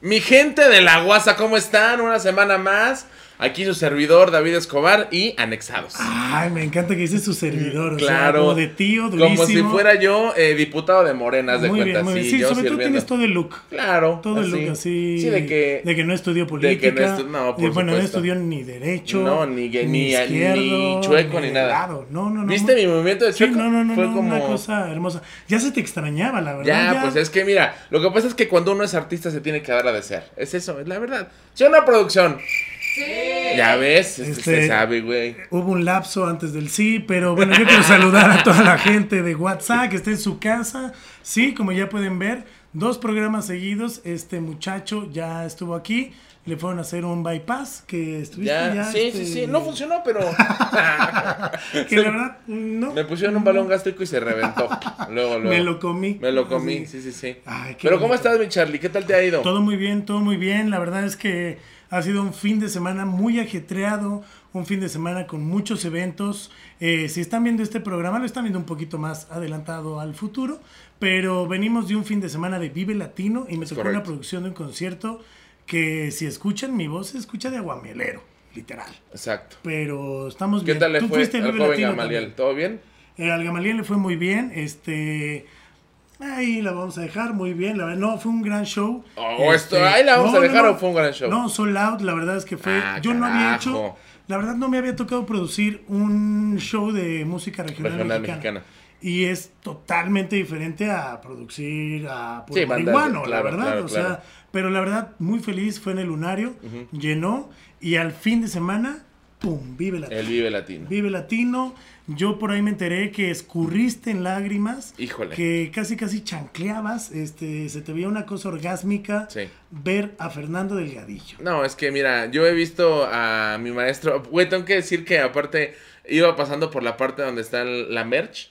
Mi gente de la guasa, ¿cómo están? Una semana más. Aquí su servidor, David Escobar, y anexados. Ay, me encanta que dice su servidor. O sea, Claro. como de tío, durísimo. Como si fuera yo eh, diputado de Morenas, de muy cuenta. bien, muy bien. sí, Sí, yo sobre todo tienes todo el look. Claro. Todo el look así. Sí, de que. de que no estudió de política. que no estu- no, por de- bueno, no estudió ni derecho. No, ni ni- ni chueco, ni nada. No, no, no. ¿Viste muy- mi movimiento de Sí, chueco? no, no, no, Fue no, como. una cosa hermosa. Ya se te extrañaba, la verdad. Ya, pues es que mira, lo que pasa es que cuando uno es artista se tiene que dar a desear. Es eso, es la verdad. Si una producción. Ya ves, este, Este- se sabe, güey. Hubo un lapso antes del sí, pero bueno, yo quiero saludar a toda la gente de WhatsApp que está en su casa. Sí, como ya pueden ver, dos programas seguidos. Este muchacho ya estuvo aquí. Le fueron a hacer un bypass que estuviste Ya, ya. sí, este, sí, sí. No funcionó, pero. Que la verdad, no. Me pusieron un balón gástrico y se reventó. Luego, luego. Me lo comí. Me lo comí, sí, sí, sí. Ay, qué Pero ¿cómo estás, mi Charlie? ¿Qué tal te ha ido? Todo muy bien, todo muy bien. La verdad es que ha sido un fin de semana muy ajetreado, un fin de semana con muchos eventos. Eh, si están viendo este programa, lo están viendo un poquito más adelantado al futuro, pero venimos de un fin de semana de Vive Latino y me tocó una correcto. producción de un concierto que si escuchan mi voz se escucha de aguamielero, literal. Exacto. Pero estamos ¿Qué bien. tal le Tú fue fuiste al Vive joven Latino Gamaliel? ¿Todo bien? Eh, al Gamaliel le fue muy bien, este... Ahí la vamos a dejar muy bien, la verdad, no, fue un gran show. Oh, esto- ahí la vamos a dejar, ¿o fue un gran show? No, Sold Out, la verdad es que fue, Ah, yo no había hecho, la verdad no me había tocado producir un show de música regional, Regional mexicana. mexicana. Y es totalmente diferente a producir a Sí, bandas, marihuano, claro, la verdad, claro, o sea, claro. pero la verdad muy feliz, fue en el Lunario, llenó y al fin de semana, pum, vive la El Vive Latino. Vive Latino. Yo por ahí me enteré que escurriste en lágrimas. Híjole. Que casi casi chancleabas. Este, se te veía una cosa orgásmica Sí. ver a Fernando Delgadillo. No, es que mira, yo he visto a mi maestro. Güey, tengo que decir que aparte iba pasando por la parte donde está la merch.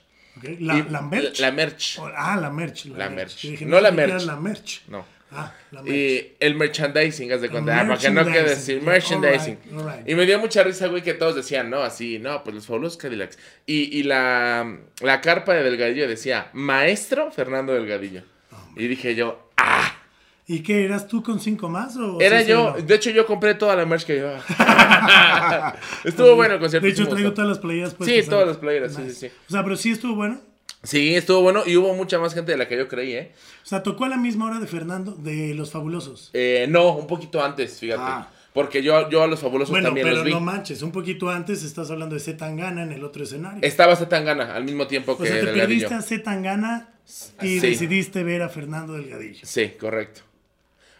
La, Y- la merch. La merch. Oh, ah, la merch. La merch. Dije, No la merch. la merch. No. Ah, la merch. Y el merchandising, haz de cuenta, ah, para que no quede merchandising, yeah, merchandising. Y me dio mucha risa, güey, que todos decían, no, así, no, pues los fabulosos Cadillacs. Y, y la, la carpa de Delgadillo decía, maestro Fernando Delgadillo. y dije yo, ah, ¿Y qué? ¿Eras tú con cinco más? O era sí, yo. sí, no? De hecho, yo compré toda la merch que llevaba. estuvo bueno el concierto. De hecho, sí traigo todas las playeras Sí, puestas, todas las playeras, sí, sí, sí. O sea, pero sí estuvo bueno. Sí, estuvo bueno y hubo mucha más gente de la que yo creí, ¿eh? O sea, tocó a la misma hora de Fernando, de Los Fabulosos. Eh, no, un poquito antes, fíjate. Ah. Porque yo, yo a los fabulosos Bueno, también pero los vi. no manches, un poquito antes estás hablando de Z Tangana en el otro escenario. Estaba Zetangana al mismo tiempo o que sea, te Delgadillo. perdiste a y Sí. decidiste ver a Fernando Delgadillo. Sí, correcto.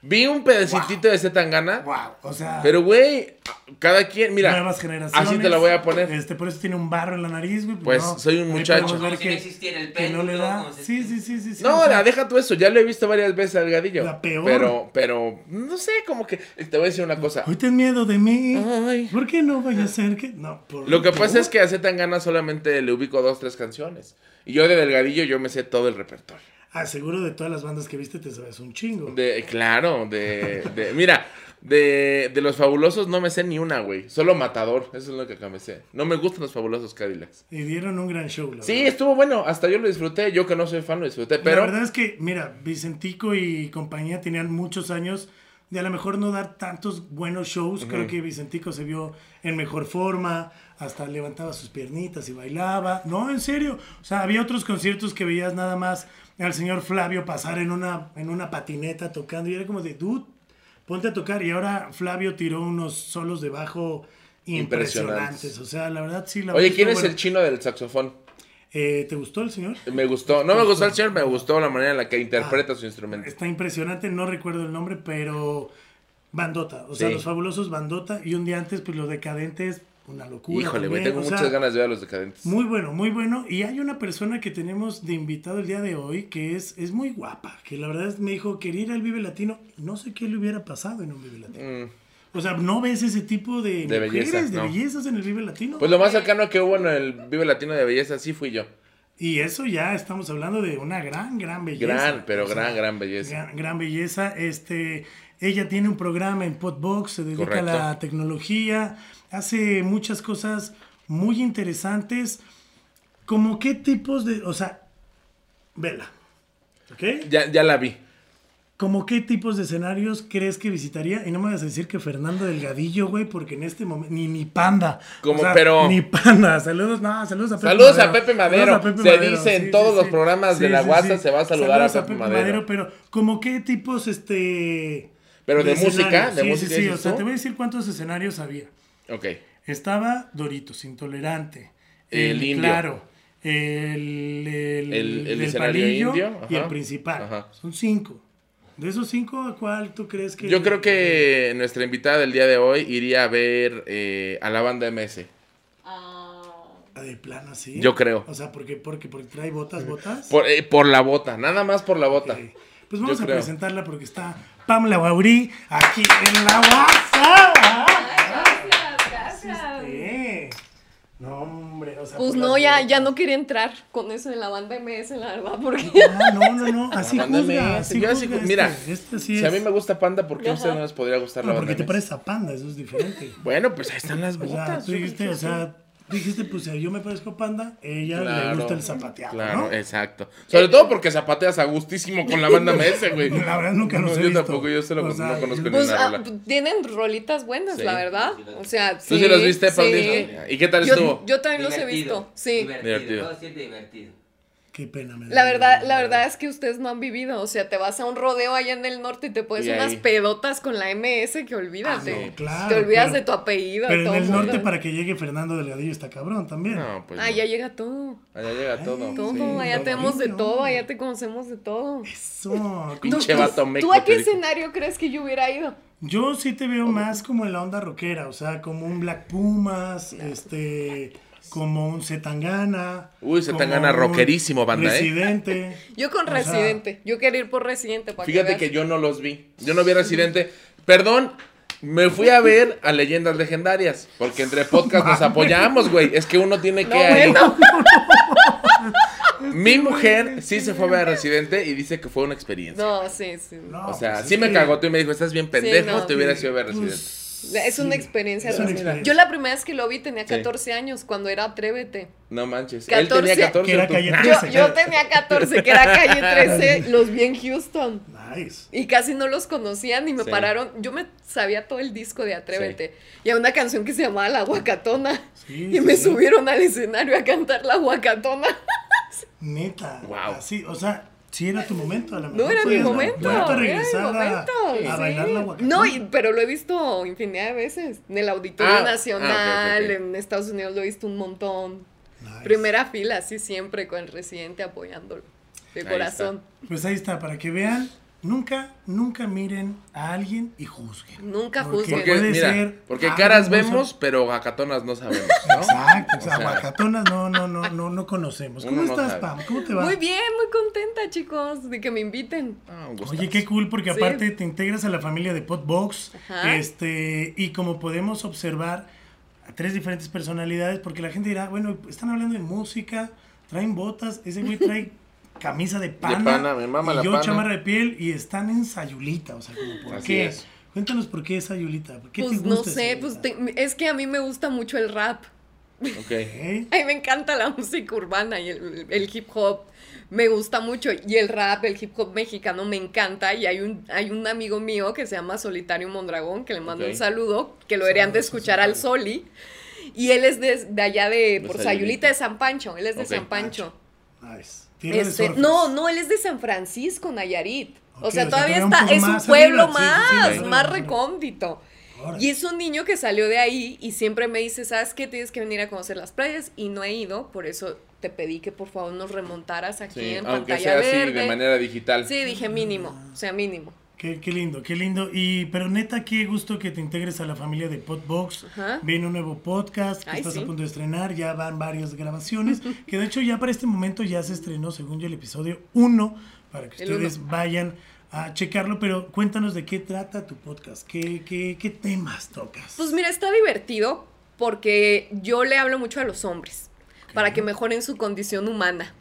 Vi un pedacitito de Zetangana, Wow, o sea, pero güey, cada quien, mira, nuevas generaciones. así te la voy a poner. Este, por eso tiene un barro en la nariz, güey. Pues, no, soy un muchacho. ver Como si no el que no le da. Sí, sí, sí, sí. sí, No, o sea, deja tú eso, ya lo he visto varias veces al Delgadillo. La peor. Pero, pero, no sé, como que, te voy a decir una cosa. Hoy ten miedo de mí. Ay. ¿Por qué no vaya a ser que.? No, por Lo que pasa es que a Zetangana solamente le ubico dos, tres canciones. Y yo de Delgadillo yo me sé todo el repertorio. Ah, seguro de todas las bandas que viste te sabes un chingo. De, claro, de, de mira, de, de los fabulosos no me sé ni una, güey. Solo Matador, eso es lo que acá me sé. No me gustan los fabulosos Cadillacs. Y dieron un gran show, la Sí, verdad. estuvo bueno, hasta yo lo disfruté. Yo que no soy fan lo disfruté, La pero verdad es que, mira, Vicentico y compañía tenían muchos años de a lo mejor no dar tantos buenos shows. Creo que Vicentico se vio en mejor forma, hasta levantaba sus piernitas y bailaba. No, en serio. O sea, había otros conciertos que veías nada más al señor Flavio pasar en una, en una patineta tocando y era como de, dude, ponte a tocar. Y ahora Flavio tiró unos solos de bajo Impresionantes. impresionantes. O sea, la verdad sí. La Oye, ¿quién es el chino del saxofón? Eh, ¿Te gustó el señor? Me gustó, no me gustó el señor, me gustó la manera en la que interpreta su instrumento. Está impresionante, no recuerdo el nombre, pero Bandota, o sea, Sí. los fabulosos Bandota y un día antes pues los decadentes, una locura. Híjole, güey, tengo o sea, muchas ganas de ver a los decadentes. Muy bueno, muy bueno. Y hay una persona que tenemos de invitado el día de hoy que es, es muy guapa, que la verdad es- me dijo, quería ir al Vive Latino, no sé qué le hubiera pasado en un Vive Latino. Mm, O sea, no ves ese tipo de, De mujeres, belleza, de no. bellezas en el Vive Latino. Pues lo más cercano que hubo en el Vive Latino de Belleza sí fui yo. y eso ya estamos hablando de una gran, gran belleza. Gran, pero O sea, gran, gran belleza. Gran, gran belleza. Este, ella tiene un programa en Podbox, se dedica Correcto. a la tecnología, hace muchas cosas muy interesantes. Como qué tipos de, o sea, vela, ¿ok? Ya, ya la vi. ¿Cómo qué tipos de escenarios crees que visitaría? Y no me vas a decir que Fernando Delgadillo, güey, porque en este momento. Ni, ni Panda. Como, pero- Ni Panda. Saludos, no, saludos a Pepe Saludos a Pepe Madero. Saludos a Pepe Se Madero, dice en todos los programas de la WhatsApp se va a saludar a Saludos Pepe Madero. Pero, ¿como qué tipos, este. Pero de música, de sí, música, Sí, sí, dices o sea, te voy a decir cuántos escenarios había. Ok. Estaba Doritos, Intolerante. El indio. Claro. El, el, palillo indio, y el principal. ajá. Son cinco. De esos cinco, ¿a cuál tú crees que.? Yo creo que nuestra invitada del día de hoy iría a ver eh, a la banda MS. Ah, Ah, De plano, sí. Yo creo. O sea, porque, porque, porque trae botas, botas. Por, eh, por la bota, nada más por la bota. Pues vamos Yo a creo. presentarla porque está Pamela Baurí aquí en la WhatsApp. gracias, gracias. Eh. No, hombre. O sea, Pues no, ya, botas. ya no quería entrar con eso en la banda MS, la verdad, porque... Ah, no, no, no. Así juzga. MS. Así Yo así ju- mira, este, este sí Si a mí me gusta Panda, ¿por qué a usted no les podría gustar No, la porque banda te MS? pareces a Panda, eso es diferente. Bueno, pues ahí están las O sea, botas. tú dijiste, o sea, dijiste, pues si yo me parezco Panda, ella le gusta el zapateado, Claro, ¿no? exacto. Sobre todo porque zapateas a gustísimo con la banda MS, güey. La verdad nunca los No, he Yo visto. tampoco, yo solo O no sea, conozco ni Pues una ah, rola. tienen rolitas buenas, Sí. la verdad. O sea, sí. ¿Tú sí los viste, sí. ¿Y qué tal Yo, estuvo? yo también los he Divertido, visto, sí. Divertido. Divertido. Todo divertido. Qué pena me da. La verdad, la verdad es que ustedes no han vivido. O sea, te vas a un rodeo allá en el norte y te pones Y ahí- unas pedotas con la MS que olvídate. Ah, no, claro, te olvidas pero- de tu apellido. Pero en el mundo. norte para que llegue Fernando Delgadillo está cabrón también. No, pues. Ah, no. ya llega todo. Allá llega todo. Todo, sí, allá todo. tenemos de no. todo, allá te conocemos de todo. Eso. Pinche ¿Tú- ¿Tú a qué te escenario crees que yo hubiera ido? Yo sí te veo más como en la onda rockera, o sea, como un Black Pumas, este, como un Zetangana. Uy, Zetangana rockerísimo, banda, ¿eh? Residente. Yo con O sea- Residente. yo quería ir por Residente para Fíjate que yo no los vi. Yo no vi Residente. Perdón, me fui a ver a Leyendas Legendarias. Porque entre podcast nos apoyamos, güey. Es que uno tiene que No, ahí- bueno. Mi mujer sí se fue a ver a Residente y dice que fue una experiencia. No, sí, sí. No, o sea, pues sí me cagó tú y me dijo, estás bien pendejo, no. te hubieras ido a ver Residente. pues, Es una sí, experiencia. es una hermosa. experiencia. Yo la primera vez que lo vi tenía Sí. 14 años, cuando era Atrévete. No manches. 14, Él tenía 14. que era calle Yo, 13. yo tenía 14, que era calle 13, los vi en Houston. Nice. Y casi no los conocían y me Sí. pararon. Yo me sabía todo el disco de Atrévete. Y a una canción que se llamaba La Guacatona. Sí, y me sí. subieron al escenario a cantar La Guacatona. Neta. Wow. Así, o sea, sí era tu momento. A lo No era mi momento. era mi regresar momento. a, sí. bailar la guacatona. No, y- pero lo he visto infinidad de veces. En el Auditorio Ah, Nacional, ah, ok. en Estados Unidos lo he visto un montón. Nice. Primera fila, así siempre con el residente apoyándolo. De Ahí corazón. Pues ahí está, para que vean, nunca, nunca miren a alguien y juzguen. Nunca Porque juzguen. Porque, puede mira, ser porque caras vemos, pero gacatonas no sabemos, ¿no? Exacto, o sea, guacatonas no, no, no, no, no conocemos. ¿Cómo uno estás, sabe. Pam? ¿Cómo te va? Muy bien, muy contenta, chicos, de que me inviten. Ah. Oye, qué cool, porque Sí. aparte te integras a la familia de Podbox. Ajá. Este, y como podemos observar a tres diferentes personalidades, porque la gente dirá, bueno, están hablando de música, traen botas, ese güey trae camisa de pana, pana, me mama y la yo pana. chamarra de piel y están en Sayulita, o sea, como por Así qué. es. Cuéntanos por qué es Sayulita, ¿por qué Pues te no sé, pues te- es que a mí me gusta mucho el rap. Ok. ¿Eh? A mí me encanta la música urbana y el, el hip hop. Me gusta mucho. Y el rap, el hip hop mexicano me encanta. Y hay un, hay un amigo mío que se llama Solitario Mondragón, que le mando un saludo, que lo deberían de escuchar al Soli. Y él es de, de allá de, por Sayulita. Sayulita de San Pancho. Él es de. San Pancho. Nice. Este, no, no, él es de San Francisco, Nayarit. O o sea, todavía está, es un pueblo arriba, sí, sí, sí, más, sí, más recóndito. Y es un niño que salió de ahí y siempre me dice, ¿sabes qué? Tienes que venir a conocer las playas y no he ido, por eso te pedí que por favor nos remontaras aquí Sí, en aunque pantalla sea así verde. de manera digital. Sí, dije mínimo, o sea, mínimo. Qué, qué lindo, qué lindo. Y, pero neta, qué gusto que te integres a la familia de Podbox. Ajá. Viene un nuevo podcast que Ay, estás sí. a punto de estrenar. Ya van varias grabaciones. que de hecho, ya para este momento ya se estrenó, según yo, el episodio 1. Para que El ustedes uno. vayan a checarlo. Pero cuéntanos de qué trata tu podcast. ¿Qué, qué, qué temas tocas? Pues mira, está divertido porque yo le hablo mucho a los hombres para que mejoren su condición humana.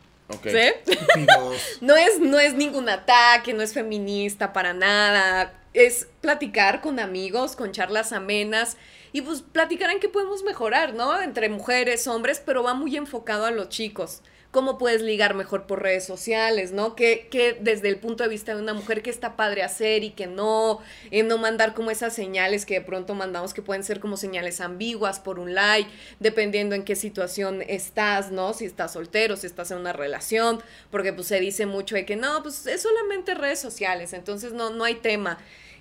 ¿Sí? No es, no es ningún ataque, no es feminista para nada. Es platicar con amigos, con charlas amenas. y pues platicar en qué podemos mejorar, ¿no? Entre mujeres, hombres, pero va muy enfocado a los chicos cómo puedes ligar mejor por redes sociales, ¿no? Que, que desde el punto de vista de una mujer que está padre hacer y que no, eh, no mandar como esas señales que de pronto mandamos que pueden ser como señales ambiguas por un like, dependiendo en qué situación estás, ¿no? Si estás soltero, si estás en una relación, porque pues se dice mucho de que no, pues es solamente redes sociales, entonces no, no hay tema.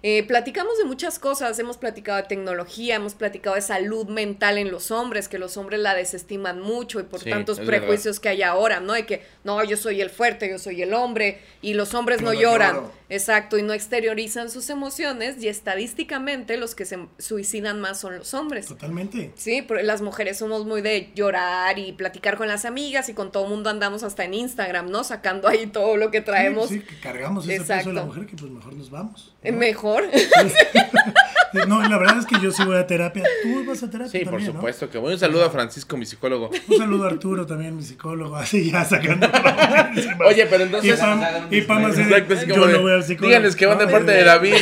Eh, platicamos de muchas cosas, hemos platicado de tecnología, hemos platicado de salud mental en los hombres, que los hombres la desestiman mucho y por tantos prejuicios que hay ahora, ¿no? De que, no, yo soy el fuerte, yo soy el hombre, y los hombres no, lloran. Exacto, y no exteriorizan sus emociones, y estadísticamente los que se suicidan más son los hombres. Totalmente. Sí, pero las mujeres somos muy de llorar y platicar con las amigas, y con todo el mundo andamos hasta en Instagram, ¿no? Sacando ahí todo lo que traemos. Sí, que cargamos ese peso de la mujer, que pues mejor nos vamos. Mejor no, la verdad es que yo sí voy a terapia. ¿Tú vas a terapia? Sí, por supuesto que voy. Un saludo a Francisco, mi psicólogo. Un saludo a Arturo también, mi psicólogo. Así ya sacando. Oye, pero entonces. Y Pam, así yo no voy al psicólogo. Díganles que van de parte de David.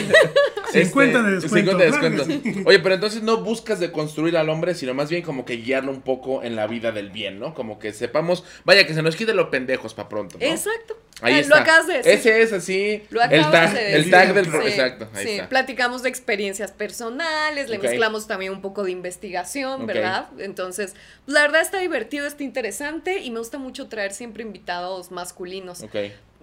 50 de este, descuento. 50 de descuento. Oye, pero entonces no buscas de construir al hombre, sino más bien como que guiarlo un poco en la vida del bien, ¿no? Como que sepamos, vaya, que se nos quite los pendejos para pronto. Exacto. Ahí está. Lo acabas de decir. Ese es así. Lo el tag, de decir. El tag del. Exacto. Ahí sí, platicamos de experiencias personales, le mezclamos también un poco de investigación, ¿verdad? Entonces, pues, la verdad está divertido, está interesante y me gusta mucho traer siempre invitados masculinos. Ok.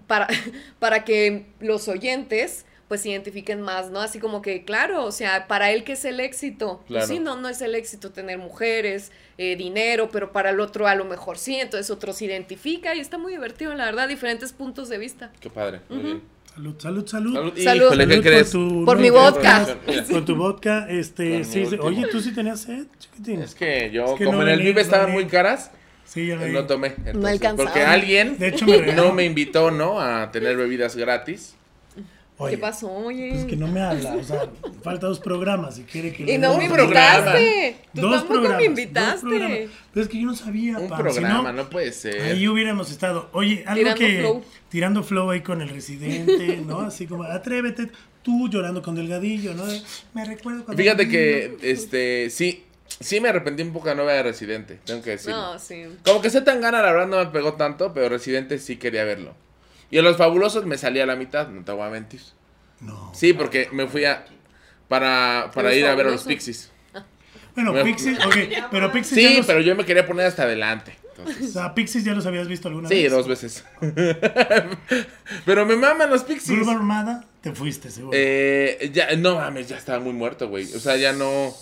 Para, para que los oyentes pues identifiquen más, ¿no? Así como que, claro, o sea, para él que es el éxito. Pues sí, no, no es el éxito tener mujeres, eh, dinero, pero para el otro a lo mejor sí, entonces otro se identifica y está muy divertido, la verdad, diferentes puntos de vista. Qué padre, muy bien. Salud, salud, salud. Salud. ¿qué crees? Por, tu, por mi vodka. Con tu vodka, este, sí, oye, tú sí tenías sed, chiquitín. Es que yo, como en el Vive estaban muy caras, Sí, ya no tomé. Entonces, no alcanzaba. Porque alguien de hecho, me no me invitó, ¿no? A tener bebidas gratis. ¿Qué pasó, oye? Pues que no me habla, o sea, falta dos programas y quiere que... Y no me invitaste, tú dos tampoco me invitaste. Pero es que yo no sabía, Un programa, no, puede ser. Ahí hubiéramos estado, oye, algo tirando que... Flow. Tirando flow ahí con el residente, ¿no? Así como, atrévete, tú llorando con Delgadillo, ¿no? Me recuerdo cuando... Fíjate que, este, sí... Sí me arrepentí un poco de no ver a Residente, tengo que decir. No, sí. Como que se tan gana, la verdad no me pegó tanto, pero Residente sí quería verlo. Y en los fabulosos me salí a la mitad, no te voy a mentir. No. Sí, porque me fui a. Para, para ir a ver a los Pixies. Bueno, Pixies, ok, pero Pixies. Sí, pero yo me quería poner hasta adelante. O sea, Pixies ya los habías visto alguna vez. Sí, dos veces. pero me maman los Pixies. Grupo Armada, te fuiste, seguro. Eh, ya, no mames, ya estaba muy muerto, güey. O sea, ya no.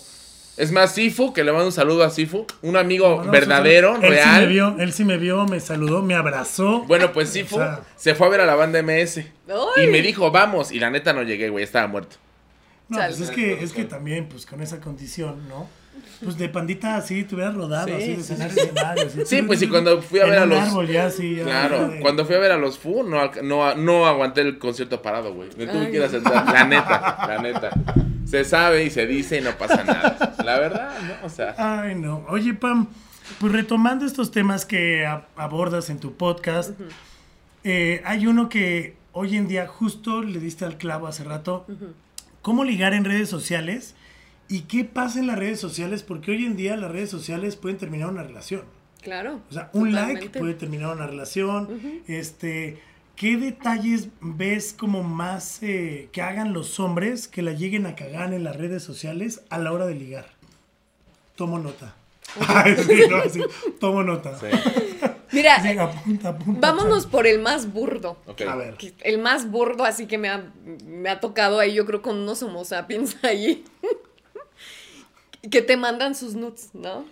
Es más, Sifu, que le mando un saludo a Sifu, un amigo verdadero, él real. Sí me vio, él sí me vio, me saludó, me abrazó. Bueno, pues Sifu se fue a ver a la banda MS. Y me dijo, vamos, y la neta no llegué, güey, estaba muerto. No, pues es que, es que también, pues con esa condición, ¿no? Pues de pandita así, te hubieras rodado, así, de escenario, escenario. Sí, pues y cuando fui a ver a los. Árbol ya, sí, claro, cuando fui a ver a los Fu, no, no, no aguanté el concierto parado, güey. Me tuve que ir a sentar, la neta, la neta. Se sabe y se dice y no pasa nada. La verdad, ¿no? O sea. Ay, no. Oye, Pam, pues retomando estos temas que abordas en tu podcast, eh, hay uno que hoy en día justo le diste al clavo hace rato. ¿Cómo ligar en redes sociales? ¿Y qué pasa en las redes sociales? Porque hoy en día las redes sociales pueden terminar una relación. Claro. O sea, un like puede terminar una relación. Este, ¿qué detalles ves como más eh, que hagan los hombres que la lleguen a cagar en las redes sociales a la hora de ligar? Tomo nota. sí, tomo nota. Mira, vámonos por el más burdo. A ver. El más burdo, así que me ha, me ha tocado ahí, yo creo, con unos homo sapiens ahí que te mandan sus nudes, ¿no?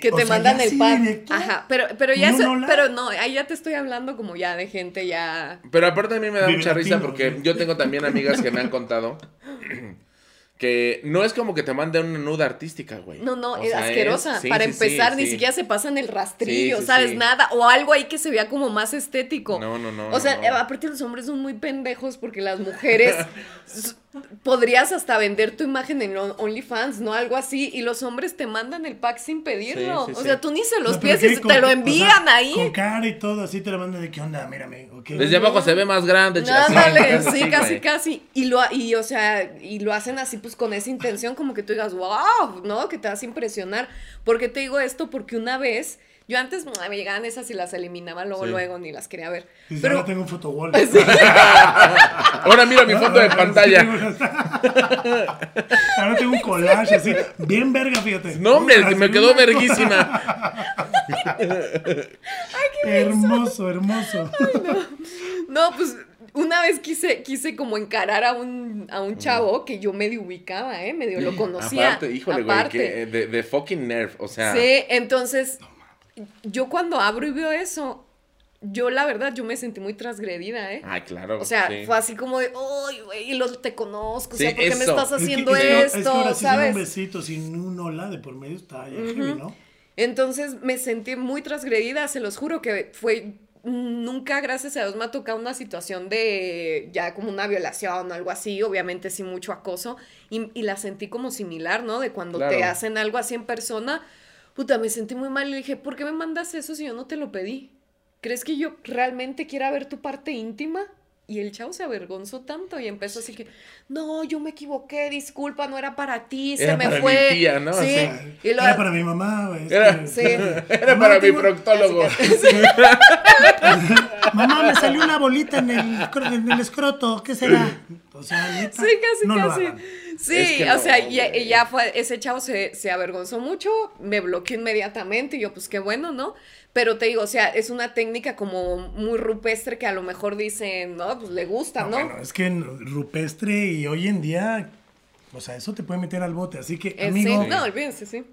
Que te mandan el pack. Ajá, pero, pero ya no, pero no, ahí ya te estoy hablando como ya de gente ya. Pero aparte a mí me da mucha risa porque yo tengo también amigas que me han contado que no es como que te manden una nuda artística, güey. No, no, es asquerosa. Para empezar, ni siquiera se pasan el rastrillo, ¿sabes? Nada. O algo ahí que se vea como más estético. No, no, no. O sea, aparte los hombres son muy pendejos porque las mujeres podrías hasta vender tu imagen en On- OnlyFans, ¿no? Algo así, y los hombres te mandan el pack sin pedirlo. Sí, sí, o sí. sea, tú ni se los No, pides y te lo o sea, envían ahí. Con cara y todo, así te lo mandan de qué onda, mírame. Desde abajo se ve más grande. Ándale, sí, casi, casi. Y lo, y, o sea, y lo hacen así, pues, con esa intención, como que tú digas, wow, ¿no? Que te vas a impresionar. ¿Por qué te digo esto? Porque una vez, yo antes me llegaban esas y las eliminaba luego, Sí. luego, ni las quería ver. Pero, ahora tengo un fotowall. Ahora mira mi foto de pantalla. Ahora tengo un collage así, bien verga, fíjate. No, hombre, Así, me quedó verguísima. Hermoso, hermoso. no, pues, una vez quise, quise como encarar a un, a un chavo que yo medio ubicaba, ¿eh? Medio lo conocía. Aparte, híjole, güey, que de, de fucking nerf, o sea. Sí, entonces, yo cuando abro y veo eso, yo la verdad, yo me sentí muy transgredida, ¿eh? Ay, claro. O sea, sí. fue así como de, ¡ay, güey! Y lo te conozco, o sea, ¿por qué me estás haciendo es que, esto? Es que ahora sí sin un ¿Sabes? besito, sin un hola de por medio está ya heavy, ¿no? Entonces me sentí muy transgredida, se los juro que fue. Nunca, gracias a Dios, me ha tocado una situación de ya como una violación o algo así, obviamente sí mucho acoso, y, y la sentí como similar, ¿no? De cuando te hacen algo así en persona, puta, me sentí muy mal y le dije, ¿por qué me mandas eso si yo no te lo pedí? ¿Crees que yo realmente quiera ver tu parte íntima? Y el chavo se avergonzó tanto y empezó así que, no, yo me equivoqué, disculpa, no era para ti, se Era me para mi fue. tía, ¿no? Sí. Y lo- Era para mi mamá, güey. Era- que- Sí. Era para mi proctólogo. Mamá, me salió una bolita en el, escro- en el escroto, ¿qué será? O sea, neta, Sí, casi, no lo casi. hagan. Sí, Es que o no, sea, y, güey. y ya fue, ese chavo se, se avergonzó mucho, me bloqueó inmediatamente y yo, pues qué bueno, ¿no? Pero te digo, o sea, es una técnica como muy rupestre que a lo mejor dicen, no, pues le gusta, No, ¿no? Bueno, es que en rupestre y hoy en día, o sea, eso te puede meter al bote. Así que, Eh, amigo, sí, no, olvídense, sí.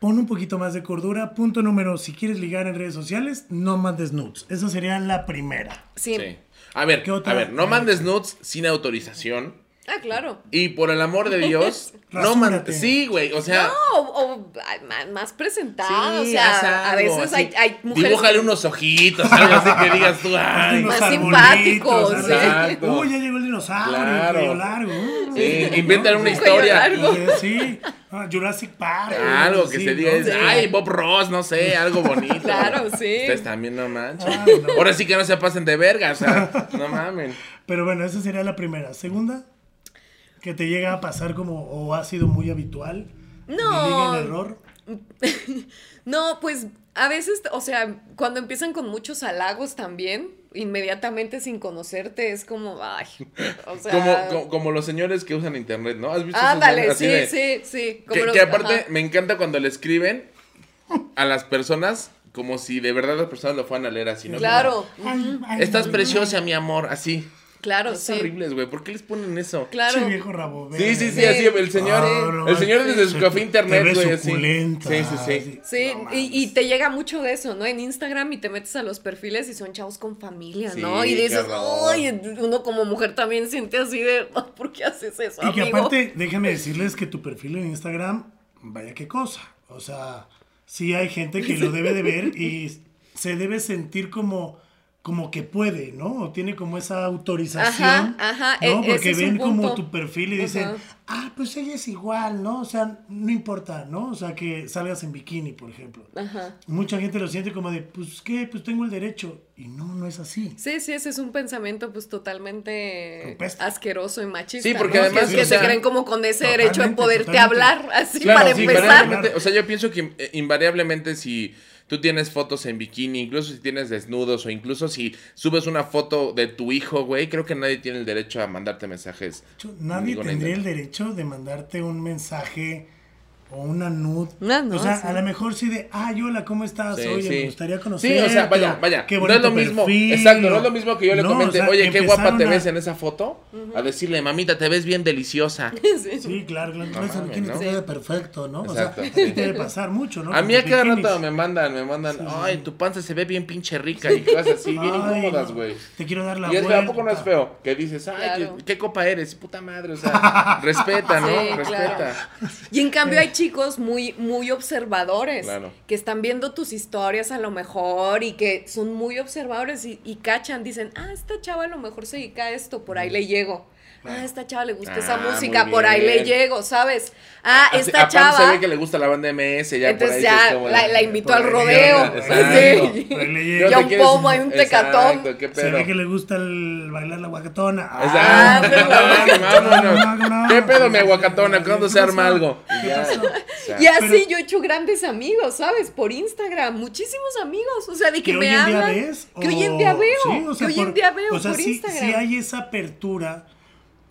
pon un poquito más de cordura. Punto número, si quieres ligar en redes sociales, no mandes nudes. Esa sería la primera. Sí. Sí. A ver, ¿Qué otra? a ver, no mandes nudes sin autorización. Ah, claro. Y por el amor de Dios, no. Sí, güey, o sea. No, o, ay, más presentado, sí, o sea, a veces así. hay, hay mujeres... Dibújale unos ojitos, algo así que digas tú, ay. Unos Más simpáticos, sí. Exacto. Uy, ya llegó el dinosaurio, Claro. cuello largo. uh, Sí, ¿no? invéntale una historia. largo. Sí, Sí, ah, Jurassic Park. Algo que sí, se diga, ¿no? es, Sí. ay, Bob Ross, no sé, algo bonito. Claro, sí. Ustedes también no manchen. Ah, no. Ahora sí que no se pasen de verga, o sea, no mamen. Pero bueno, esa sería la primera. Segunda, que te llega a pasar como, o ha sido muy habitual. No. el error. No, pues a veces, o sea, cuando empiezan con muchos halagos también, inmediatamente sin conocerte, es como, ay, o sea... Como, como, como los señores que usan internet, ¿no? ¿Has visto así sí, de- sí, sí. como Que, los- que aparte ajá. me encanta cuando le escriben a las personas como si de verdad las personas lo fueran a leer así, ¿no? Claro, Ay, ay, Estás ay, preciosa, mi amor, así. Claro, sí. horribles, güey. ¿Por qué les ponen eso? Claro. Che viejo rabo Sí, sí, sí, verde. así el señor. Ah, no, el señor sí, desde su sí, café te internet, güey, así. Sí, sí, sí. Sí, No y, te llega mucho de eso, ¿no? En Instagram y te metes a los perfiles y son chavos con familia, ¿no? Sí, Y dices, ay, uno como mujer también siente así de, "Ah, ¿por qué haces eso, Y que aparte, déjame decirles que tu perfil en Instagram, vaya qué cosa. O sea, sí hay gente que lo debe de ver y se debe sentir como, como que puede, ¿no? O tiene como esa autorización. Ajá, ajá, ¿no? e- Porque ese es un ven como tu perfil y dicen, Ajá. ah, pues ella es igual, ¿no? O sea, no importa, ¿no? O sea, que salgas en bikini, por ejemplo. Ajá. Mucha gente lo siente como de, pues qué, pues tengo el derecho. Y no, no es así. Sí, sí, ese es un pensamiento pues totalmente Rupestre. asqueroso y machista. Sí, porque ¿no? además, Que, que o sea, se creen como con ese derecho de totalmente, poderte totalmente. hablar, así Claro, para sí, empezar. o sea, yo pienso que eh, invariablemente si tú tienes fotos en bikini, incluso si tienes desnudos o incluso si subes una foto de tu hijo, güey, creo que nadie tiene el derecho a mandarte mensajes. Nadie tendría el derecho de mandarte un mensaje o una nude. No, no, o sea, sí. a lo mejor sí de, ay, hola, ¿cómo estás? Sí, Oye, sí. me gustaría conocer. Sí, o sea, vaya, vaya. Qué no es lo mismo. perfil, exacto, no es lo mismo que yo le No, comente, o sea, oye, qué guapa te a- ves en esa foto. A decirle, mamita, te ves bien deliciosa. Sí. Sí, claro, claro. No No, ese mames, ¿no? te perfecto, ¿no? Exacto, o sea, sí. debe pasar mucho, ¿no? A mí a cada rato me mandan, me mandan, Sí, sí. ay, tu panza se ve bien pinche rica y cosas así, bien incómodas, no, güey. Te quiero dar la Y es que vuelta. ¿a poco no es feo? Que dices, ay. ¿qué, copa eres? Puta madre, o sea, respeta, ¿no? Respeta. Y en cambio hay chicos muy, muy observadores Claro. que están viendo tus historias a lo mejor y que son muy observadores y, y cachan, dicen, ah, esta chava a lo mejor se dedica a esto, por ahí le llego. Ah, esta chava le gusta Ah, esa muy música, por ahí le llego, ¿sabes? Ah, esta a Pam chava. se ve que le gusta la banda MS, ya Entonces por ahí ya como la, de- la invitó al rodeo. Sí. Por ahí le ¿Qué llega. Ya un pomo, hay un tecatón. Se ve que le gusta el bailar la guacatona. Ah, vámonos. vámonos. ¿Qué pedo, mi aguacatona? ¿Cuándo se ¿Qué arma algo? Y así yo he hecho grandes amigos, ¿sabes? Por Instagram, muchísimos amigos. O sea, de que, me hoy en día hablan. ves. Que hoy en día veo. Que hoy en día veo por Instagram. sí hay esa apertura.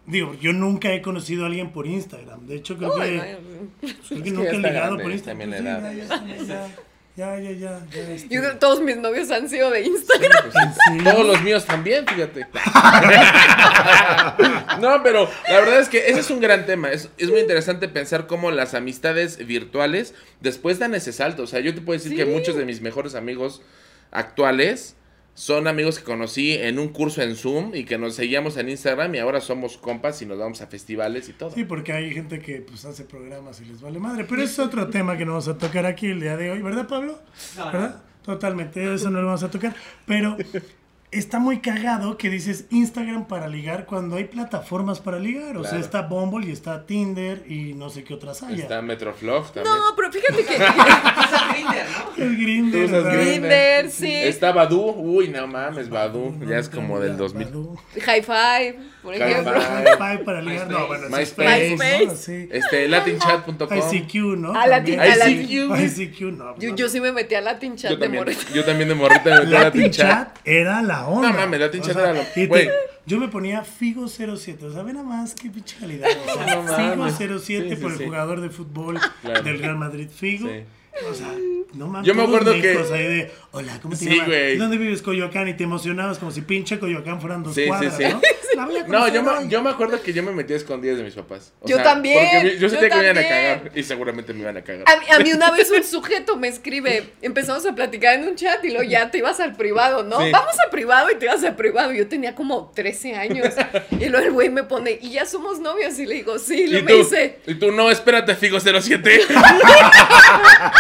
Digo, yo nunca he conocido a alguien por Instagram. De hecho, creo que, ay, creo que nunca he ligado grande, por Instagram. también Pues la sí, ya, ya, ya, ya, ya, ya, este, Yo- todos mis novios han sido de Instagram. sí. Todos los míos también, fíjate. No, pero la verdad es que ese es un gran tema. Es, es muy interesante pensar cómo las amistades virtuales después dan ese salto. O sea, yo te puedo decir que muchos de mis mejores amigos actuales son amigos que conocí en un curso en Zoom y que nos seguíamos en Instagram y ahora somos compas y nos vamos a festivales y todo. Sí, porque hay gente que pues hace programas y les vale madre. Pero es otro tema que no vamos a tocar aquí el día de hoy, ¿verdad, Pablo? ¿Verdad? Totalmente, eso no lo vamos a tocar. Pero está muy cagado que dices Instagram para ligar cuando hay plataformas para ligar. O sea, está Bumble y está Tinder y no sé qué otras haya. Está Metroflog también. No, pero fíjate que Usa Grindr, ¿no? ¿verdad? Grindr, sí. Está Badu. Uy, no mames, Badu. Ya es como del 2000. Badoo. High Five, por High ejemplo. Five. Hi-Fi para ligar. No, bueno, es MySpace. ¿no? Sí. Este, latinchat.com. ICQ, ¿no? Ah, Latin- ah, Latin- ICQ, no. Yo, yo sí me metí a Latin Chat Yo de también, morrito. yo también de morrita me metí a Latin Latin Chat. Chat era la onda. No mames, Latin Chat era lo- y te- güey. Yo me ponía Figo 07, o sea, ve nada más qué pinche calidad. O sea, No. Figo 07 Sí, sí, por el sí. jugador de fútbol Claro. del Real Madrid Figo. Sí. O sea, no mames. Yo me acuerdo que- ahí de, hola, ¿cómo te Sí, llamas? güey. ¿Dónde vives, Coyoacán? Y te emocionabas como si pinche Coyoacán fueran dos Sí, sí, cuadras, sí. ¿no? La voy a No, conocer yo me, yo me acuerdo que yo me metí a escondidas de mis papás. O Yo también, Porque yo sentía que me iban a cagar. Y seguramente me iban a cagar. A mí, a mí una vez un sujeto me escribe, empezamos a platicar en un chat y luego ya te ibas al privado, ¿no? Sí. Vamos al privado y te ibas al privado. Yo tenía como 13 años y luego el güey me pone, ¿y ya somos novios? Y le digo, sí, y ¿Y luego me tú? dice, ¿Y tú? No, espérate, Figo 07.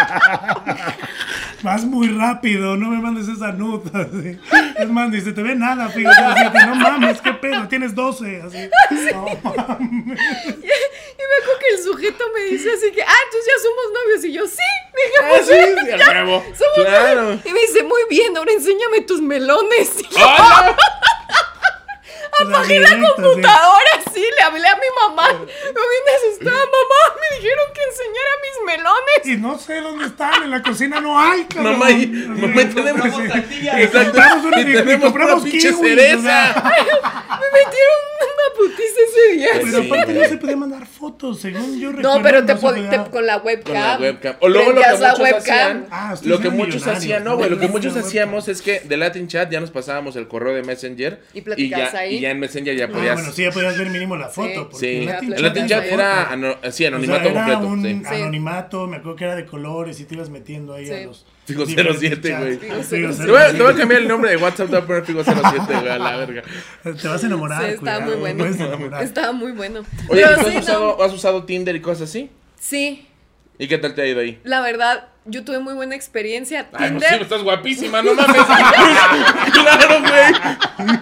Vas muy rápido, no me mandes esa nota. así. Es más, dice, te ve nada, Figo 07. No mames, qué pedo, tienes 12. Así. No mames. y me acuerdo que el sujeto me dice así que, ah, entonces ya somos novios. Y yo, sí, dije, Ah, sí, sí, a huevo. somos Claro. novios. Y me dice, muy bien, ahora enséñame tus melones. Y yo, ¡Hola! Apagué la computadora, le hablé a mi mamá. Me vine asustada, mamá, me dijeron que enseñara mis melones. Y no sé dónde están, en la cocina no hay, cabrón. Mamá, y- mamá, y tenemos-. Exacto. compramos una- Y y tenemos compramos pinche kiwis, o cereza. sea. Me metieron una putiza ese día. Pero sí, aparte no se podía mandar fotos, según yo recuerdo. No, pero te, no podía- te- con la webcam. Con la webcam. O luego lo que muchos webcam. hacían. Ah, lo que muchos hacían, no, güey. Lo que muchos hacíamos es que de Latin Chat ya nos pasábamos el correo de Messenger. Y platicabas ya, ahí. Y ya en Messenger ya Ah, podías. bueno, sí, ya podías ver mínimo la foto. Sí. Sí, en Latin el Chat Latin Chat era ano- sí, O anonimato sea, era completo. un sí. Sí. anonimato, me acuerdo que era de colores y te ibas metiendo ahí Sí. a los... Figo diferentes 07, chats. güey. Figo Figo 07. Te voy, a, te voy a cambiar el nombre de WhatsApp, te voy a poner Figo 07, güey, a la verga. Te vas a enamorar, Sí, estaba muy bueno. Estaba muy bueno. Oye, Pero ¿y tú sí, has, no. usado, has usado Tinder y cosas así? Sí, ¿Y qué tal te ha ido ahí? la verdad, yo tuve muy buena experiencia. Ay, pues Tinder. sí, estás guapísima, no mames. claro, güey.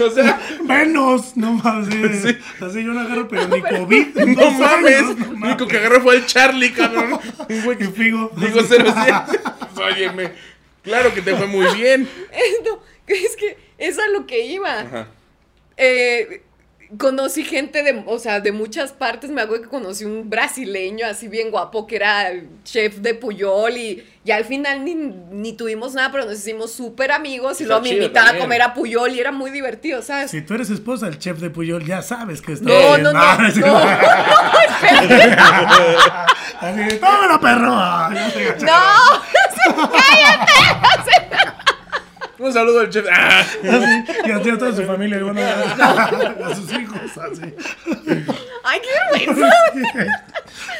O sea, Menos, no mames. sí. Así yo no agarro, pero ni COVID. no mames. años, no El único que agarró fue el Charlie, cabrón. Un güey que Figo. digo 07. Óyeme. Claro que te fue muy bien. No, es que es a lo que iba. Ajá. Eh, conocí gente de, o sea, de muchas partes. Me acuerdo que conocí un brasileño así bien guapo que era chef de Puyol y, y al final ni, ni tuvimos nada, pero nos hicimos súper amigos y luego me invitaba también. a comer a Puyol y era muy divertido, ¿sabes? Si tú eres esposa del chef de Puyol, ya sabes que está No, bien. no, no, no, Así, tómalo, perro. no, Un saludo al chef. Ah. Así, y así a toda su familia, y bueno, a sus hijos, así. ay, qué vergüenza.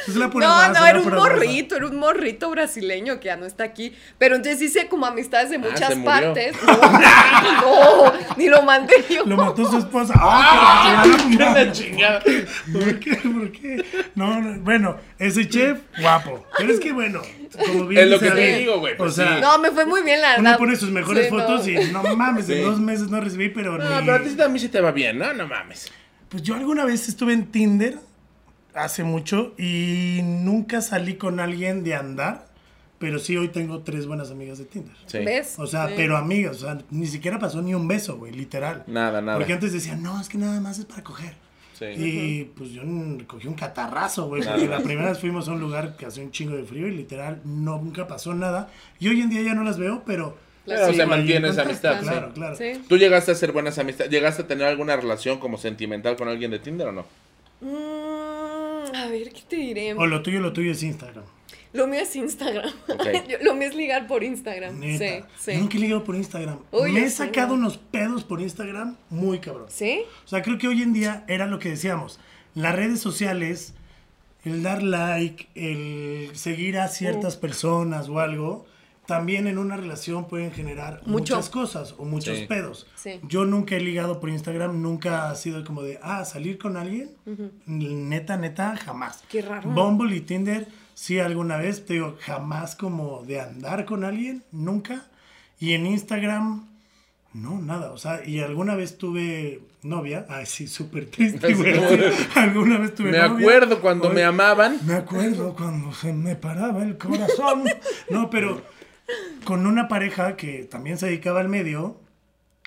Es la pura No, raza, no, era un pura raza. morrito, era un morrito brasileño que ya no está aquí. Pero entonces hice como amistades de muchas se murió. partes. No, no, ni lo mandé yo. Lo mató su esposa. ¡Ah! qué la La chingada. ¿Por qué? ¿Por qué? No, no, bueno, ese chef, guapo. Pero es que bueno, como bien Es lo que te digo, güey, O pues sea, sí. No, me fue muy bien, la verdad. uno pone sus mejores Sí, no. fotos y no mames, Sí. en dos meses no recibí, pero No, ni- pero a ti también sí te va bien, ¿no? No mames. Pues yo alguna vez estuve en Tinder hace mucho y nunca salí con alguien de andar, pero sí hoy tengo tres buenas amigas de Tinder. Sí. ¿Ves? O sea, Sí. pero amigas, o sea, ni siquiera pasó ni un beso, güey, literal. Nada, nada. Porque antes decían, no, es que nada más es para coger. Sí. Y pues yo cogí un catarrazo, güey, porque la primera vez fuimos a un lugar que hacía un chingo de frío y literal no, nunca pasó nada. Y hoy en día ya no las veo, pero... Pero Sí, se ahí mantiene en esa contacto, amistad. sí. Claro, claro. Sí. ¿Tú llegaste a hacer buenas amistades? ¿Llegaste a tener alguna relación como sentimental con alguien de Tinder o no? Mm, a ver, ¿qué te diré? O lo tuyo, lo tuyo es Instagram. Lo mío es Instagram. Yo- lo mío es ligar por Instagram. Neta. Sí, sí. Yo nunca he ligado por Instagram. Uy, Me he sacado no. unos pedos por Instagram muy cabrón. ¿Sí? O sea, creo que hoy en día era lo que decíamos. Las redes sociales, el dar like, el seguir a ciertas personas o algo, también en una relación pueden generar Mucho. muchas cosas o muchos Sí. pedos. Sí. Yo nunca he ligado por Instagram, nunca ha sido como de, ah, salir con alguien. Neta, neta, jamás. Qué raro. Bumble y Tinder, sí, alguna vez, te digo, jamás como de andar con alguien, nunca. Y en Instagram, no, nada. O sea, y alguna vez tuve novia. Ay, sí, súper triste, güey. alguna vez tuve Me novia. acuerdo cuando me amaban. Me acuerdo cuando se me paraba el corazón. No, pero con una pareja que también se dedicaba al medio,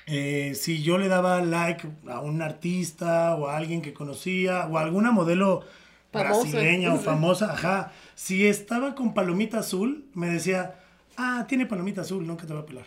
eh, si yo le daba like a un artista o a alguien que conocía o a alguna modelo Famosa. brasileña o famosa, ajá, si estaba con palomita azul, me decía, ah, tiene palomita azul, nunca te va a pelar.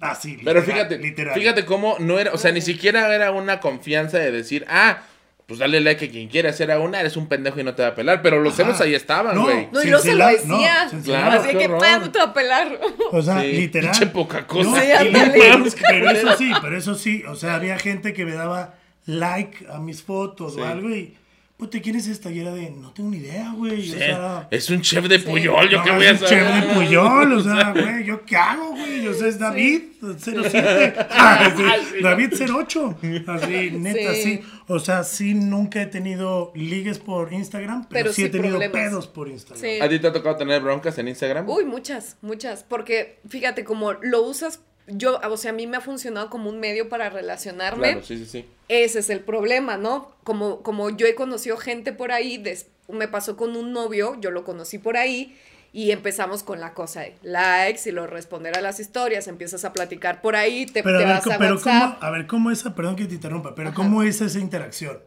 Así, Pero literal, fíjate, literal. fíjate cómo no era, o sea, ni siquiera era una confianza de decir, ah, pues dale like a quien quiera hacer a una, eres un pendejo y no te va a pelar. Pero los celos ahí estaban, No. güey. No, y Sin no se lo no, decía. sin celar. Así que, horror. "Pa, no te va a pelar. O sea, Sí, literal. pinche poca cosa. No, Sí, y pero, pero eso sí, pero eso sí. O sea, había gente que me daba like a mis fotos Sí. o algo y, puta, ¿quién es esta? Y era de, no tengo ni idea, güey. Sí, O sea, es un chef de Puyol, yo no, qué es voy a un saber. chef de Puyol, o sea, güey, ¿yo qué hago, güey? O sea, es David 07. Ah, sí, David 08. Así, neta, Sí. sí. O sea, sí, nunca he tenido ligues por Instagram, pero, Pero sí he tenido problemas. pedos por Instagram. Sí. ¿A ti te ha tocado tener broncas en Instagram? Uy, muchas, muchas. Porque fíjate, como lo usas, yo, o sea, a mí me ha funcionado como un medio para relacionarme. Claro, sí, sí, sí. Ese es el problema, ¿no? Como, como yo he conocido gente por ahí, des- me pasó con un novio, yo lo conocí por ahí y empezamos con la cosa de likes y lo responder a las historias, empiezas a platicar por ahí, te, Pero, te a ver, vas a pero WhatsApp. ¿cómo, a ver, ¿cómo esa, perdón que te interrumpa, pero Ajá. cómo es esa interacción?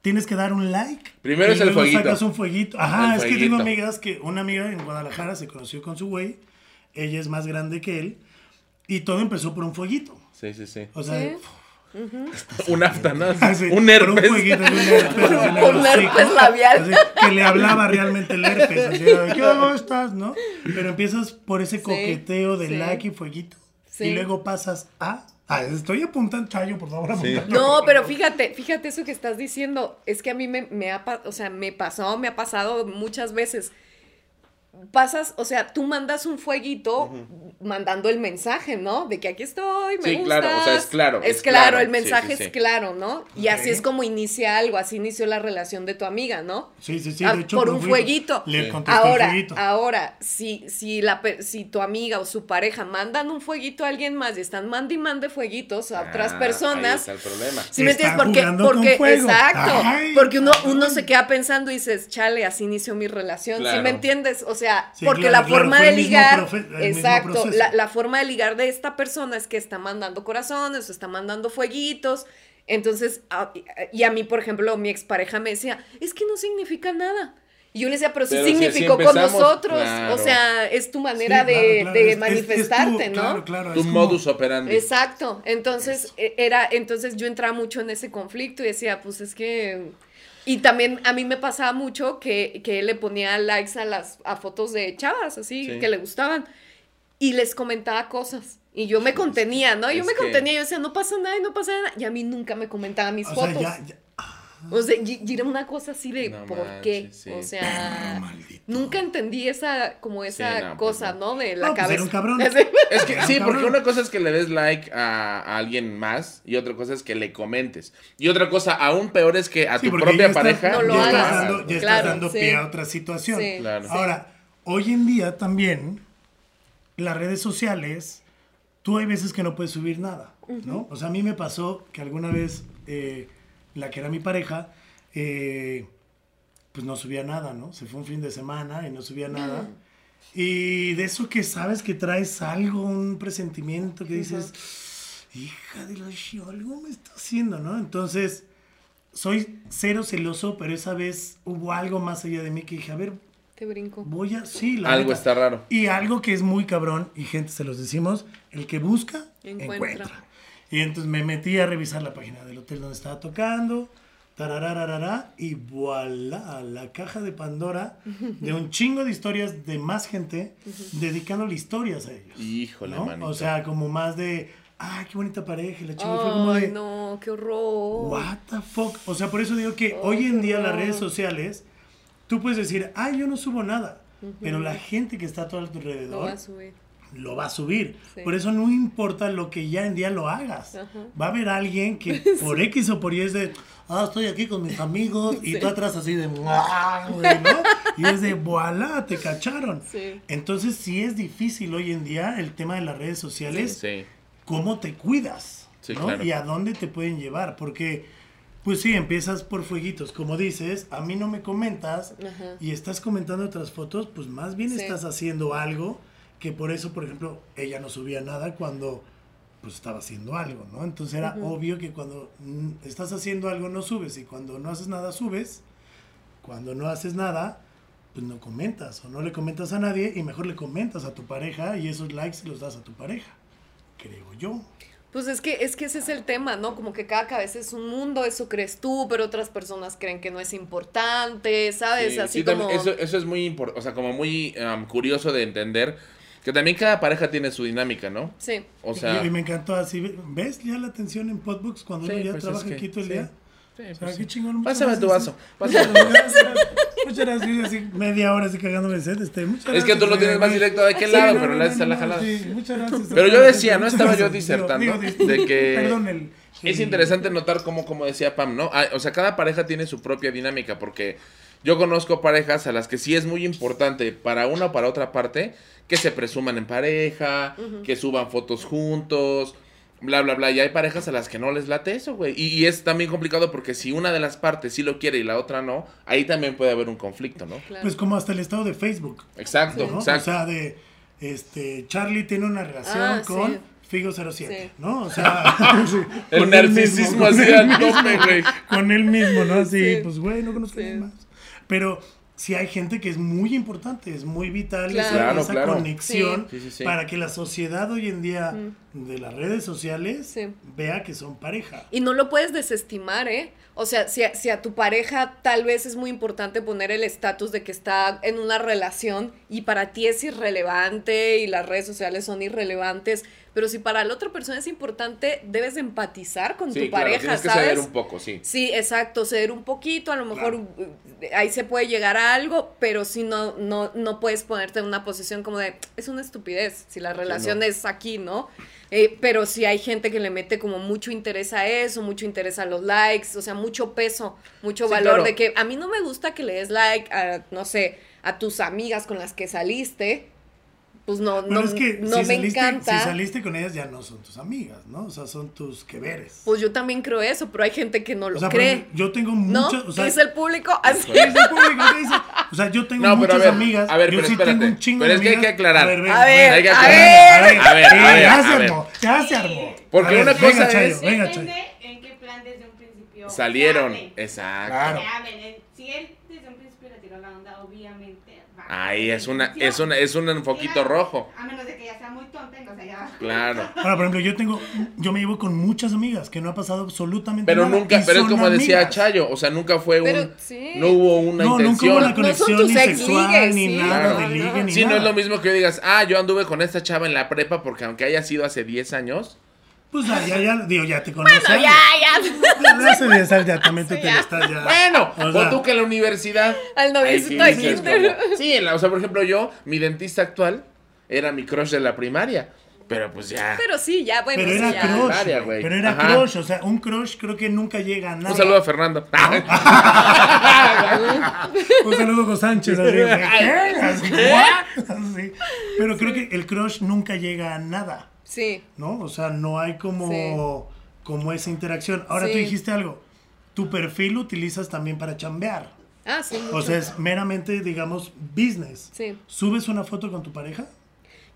¿Tienes que dar un like? Primero y es el luego fueguito. sacas un fueguito. Ajá, El es que fueguito. tengo amigas que, una amiga en Guadalajara se conoció con su güey, ella es más grande que él, y todo empezó por un fueguito. Sí, sí, sí. O sea, Sí. Un afta, ¿no? así, un herpes. un herpes, Un labial. así, que le hablaba realmente el herpes, así, era de, ¿cómo estás? ¿No? Pero empiezas por ese coqueteo de sí. like y fueguito, Sí. y luego pasas a... Ah, estoy apuntando, Chayo, por favor, Sí. No, pero fíjate, fíjate eso que estás diciendo. Es que a mí me, me ha, o sea, me pasó, me ha pasado muchas veces. Pasas, o sea, tú mandas un fueguito mandando el mensaje, ¿no? De que aquí estoy, me Sí, gustas. claro, o sea, es claro, Es, es claro, claro, el sí, mensaje sí, es sí. claro, ¿no? Y así es como inicia algo, así inició la relación de tu amiga, ¿no? Sí, sí, sí. Ah, de hecho, por un fueguito. Le Sí. contestó el Ahora, fueguito. ahora, si, si, la, si tu amiga o su pareja mandan un fueguito a alguien más y están mande y mande fueguitos a otras Ah, personas, Ahí está el problema. ¿Sí me entiendes? Porque, porque fuego. exacto. Ay, porque uno, uno se queda pensando y dices, chale, así inició mi relación. ¿Sí Claro. me entiendes? O sea, Sí, porque claro, la forma de ligar. exacto. La, la forma de ligar de esta persona es que está mandando corazones o está mandando fueguitos. Entonces, a- y a mí, por ejemplo, mi expareja me decía, es que no significa nada. Y yo le decía, pero sí Pero si así significó con nosotros. claro. O sea, es tu manera de, claro, de es- es- es tu- manifestarte, ¿no? Claro, claro. Tu es como- modus operandi. Exacto. Entonces, e- era, entonces yo entraba mucho en ese conflicto y decía, pues es que. Y también a mí me pasaba mucho que, que él le ponía likes a las a fotos de chavas, así, Sí. que le gustaban. Y les comentaba cosas. Y yo me contenía, ¿no? Yo es me que- contenía, yo decía, no pasa nada y no pasa nada. Y a mí nunca me comentaba mis O sea, fotos. ya, ya. O sea, y, y era una cosa así de, No ¿por manches, qué? sí. O sea, Ah, nunca entendí esa, como esa no, pues cosa, no. ¿no? De la No, pues cabeza. era un cabrón. Así. Es que sí, porque una cosa es que le des like a, a alguien más y otra cosa es que le comentes. Y otra cosa aún peor es que a Sí, tu propia ya estás- pareja No lo ya estás hagas. hagas, dando, ya estás Claro, dando sí. pie a otra situación. Sí, Claro. sí. Ahora, hoy en día también, las redes sociales, tú hay veces que no puedes subir nada, ¿no? O sea, a mí me pasó que alguna vez eh, la que era mi pareja, eh, pues no subía nada, ¿no? Se fue un fin de semana y no subía nada. Y de eso que sabes que traes algo, un presentimiento que dices, hija de la shi- algo me está haciendo, ¿no? Entonces, soy cero celoso, pero esa vez hubo algo más allá de mí que dije, a ver, Te brinco. voy a... Sí, la Algo neta. está raro. Y algo que es muy cabrón, y gente se los decimos, el que busca, Encuentra. encuentra. Y entonces me metí a revisar la página del hotel donde estaba tocando, tararararara, y voilà, la caja de Pandora de un chingo de historias de más gente dedicándole historias a ellos. Híjole, ¿no? manito. O sea, como más de, ay, qué bonita pareja, la chingada fue como Ay, de, no, qué horror. What the fuck? O sea, por eso digo que Oh, hoy en día las redes sociales, tú puedes decir, ay, yo no subo nada. Pero la gente que está a tu Lo alrededor voy a subir. Lo va a subir. Sí. Por eso no importa lo que ya en día lo hagas. Ajá. Va a haber alguien que por X o por Y es de, ah, estoy aquí con mis amigos y tú atrás así de, "Mua", güey, ¿no? Y es de, voilà, te cacharon. Sí. Entonces sí es difícil hoy en día el tema de las redes sociales Sí. cómo te cuidas Sí, ¿no? claro. y a dónde te pueden llevar. Porque, pues sí, empiezas por fueguitos. Como dices, a mí no me comentas Ajá. y estás comentando otras fotos, pues más bien Sí. estás haciendo algo que por eso, por ejemplo, ella no subía nada cuando pues estaba haciendo algo, ¿no? Entonces era obvio que cuando estás haciendo algo no subes y cuando no haces nada subes. Cuando no haces nada, pues no comentas o no le comentas a nadie y mejor le comentas a tu pareja y esos likes los das a tu pareja, creo yo. Pues es que, es que ese es el tema, ¿no? Como que cada cabeza es un mundo, eso crees tú, pero otras personas creen que no es importante, ¿sabes? Sí, Así sí, como... también eso, eso es muy importante, o sea, como muy um, curioso de entender que también cada pareja tiene su dinámica, ¿no? Sí. O sea, y, y me encantó así, ¿ves ya la atención en Podbooks cuando Sí, uno ya pues trabaja aquí todo el sí. día? sí, O sea, pues qué chingón. Pásame tu gracias. vaso, pásame. Muchas gracias. Gracias, así media hora así cagándome de sed. Este, muchas Es que tú lo gracias, tienes más directo de aquel Sí, lado, no, pero no, le haces no, a la jalada. sí, muchas gracias. Pero yo decía, no estaba yo gracias. Disertando digo, de que Perdón, el... Es interesante notar cómo, como decía Pam, ¿no? Ah, O sea, cada pareja tiene su propia dinámica, porque yo conozco parejas a las que sí es muy importante para una o para otra parte que se presuman en pareja, que suban fotos juntos, bla, bla, bla. Y hay parejas a las que no les late eso, güey. Y, y es también complicado porque si una de las partes sí lo quiere y la otra no, ahí también puede haber un conflicto, ¿no? Claro. Pues como hasta el estado de Facebook, Exacto, ¿no? O exacto. sea, de, este, Charlie tiene una relación Ah, con sí. Figo 07, Sí. ¿no? O sea, sí, El con él narcisismo así al tope, güey. Con él mismo, ¿no? Así, Sí. pues, güey, no conozco a nadie más. Pero sí hay gente que es muy importante, es muy vital esa- Claro. esa, Claro, claro. conexión Sí. Sí, sí, sí. para que la sociedad hoy en día de las redes sociales Sí. vea que son pareja. Y no lo puedes desestimar, ¿eh? O sea, si a, si a tu pareja tal vez es muy importante poner el estatus de que está en una relación y para ti es irrelevante y las redes sociales son irrelevantes, pero si para la otra persona es importante, debes de empatizar con Sí, tu claro, pareja, tienes que ¿sabes? ceder un poco, sí. Sí, exacto, ceder un poquito, a lo mejor uh, ahí se puede llegar a algo, pero si no, no, no puedes ponerte en una posición como de, es una estupidez, si la relación no. es aquí, ¿no? Eh, pero si hay gente que le mete como mucho interés a eso, mucho interés a los likes, o sea, mucho peso, mucho Sí, valor claro. de que a mí no me gusta que le des like a, no sé, a tus amigas con las que saliste, pues no, Bueno, no, es que no si, me saliste, encanta. si saliste con ellas ya no son tus amigas, ¿no? O sea, son tus que veres. Pues yo también creo eso, pero hay gente que no lo o sea, por cree. ejemplo, yo tengo ¿No? muchas... O sea, ¿Qué dice el público? Así. ¿Qué dice el público? ¿Qué dice? O sea, yo tengo No, pero a muchas ver, amigas. a ver, yo pero sí espérate. tengo un chingo Pero de es que hay que aclarar. ven, A ver, ven, hay que a aclarar. ver. A ver, a ver, ya a se ver. armó, ya se armó. Porque A ver, una cosa venga, es- Chayo, venga, Depende Chayo. en qué plan desde un principio. Salieron. Exacto. Claro. Eh, Si él desde un principio le tiró la onda, obviamente. Ahí es una, es una, es un foquito Claro, rojo. A menos de que ya sea muy tonta, entonces ya. Claro. Ahora, por ejemplo, yo tengo, yo me llevo con muchas amigas que no ha pasado absolutamente Pero nada. nunca, y pero es como decía. Chayo, o sea, nunca fue Pero, un, sí. no hubo una No, nunca intención. hubo la No son conexión tus ni ex sexual, ligues, ni sí, nada claro. de ligue, ni Sí, no es lo mismo que digas, ah, yo anduve con esta chava en la prepa porque aunque haya sido hace 10 años, Pues ya, ya, ya, digo, ya te conoces. Bueno, ya, ya. Ya hace 10 años, ya también tú Sí, te ya. le estás ya. bueno, O sea- tú que la universidad. Al noviecito ahí de kinder. sí, en la- o sea, por ejemplo, yo, mi dentista actual era mi crush de la primaria, pero pues ya. Pero sí, ya, bueno, Pero sí, era ya. crush. Primaria. Pero era Ajá. crush, o sea, un crush creo que nunca llega a nada. Un saludo a Fernando. Un saludo Sánchez. Así, ¿qué? Así, ¿what? Así. Pero creo que el crush nunca llega a nada, Sí. ¿no? O sea, no hay como como esa interacción. Ahora tú Sí. dijiste algo, tu perfil lo utilizas también para chambear. Ah, sí. O sea, es meramente, digamos, business. Sí. ¿Subes una foto con tu pareja?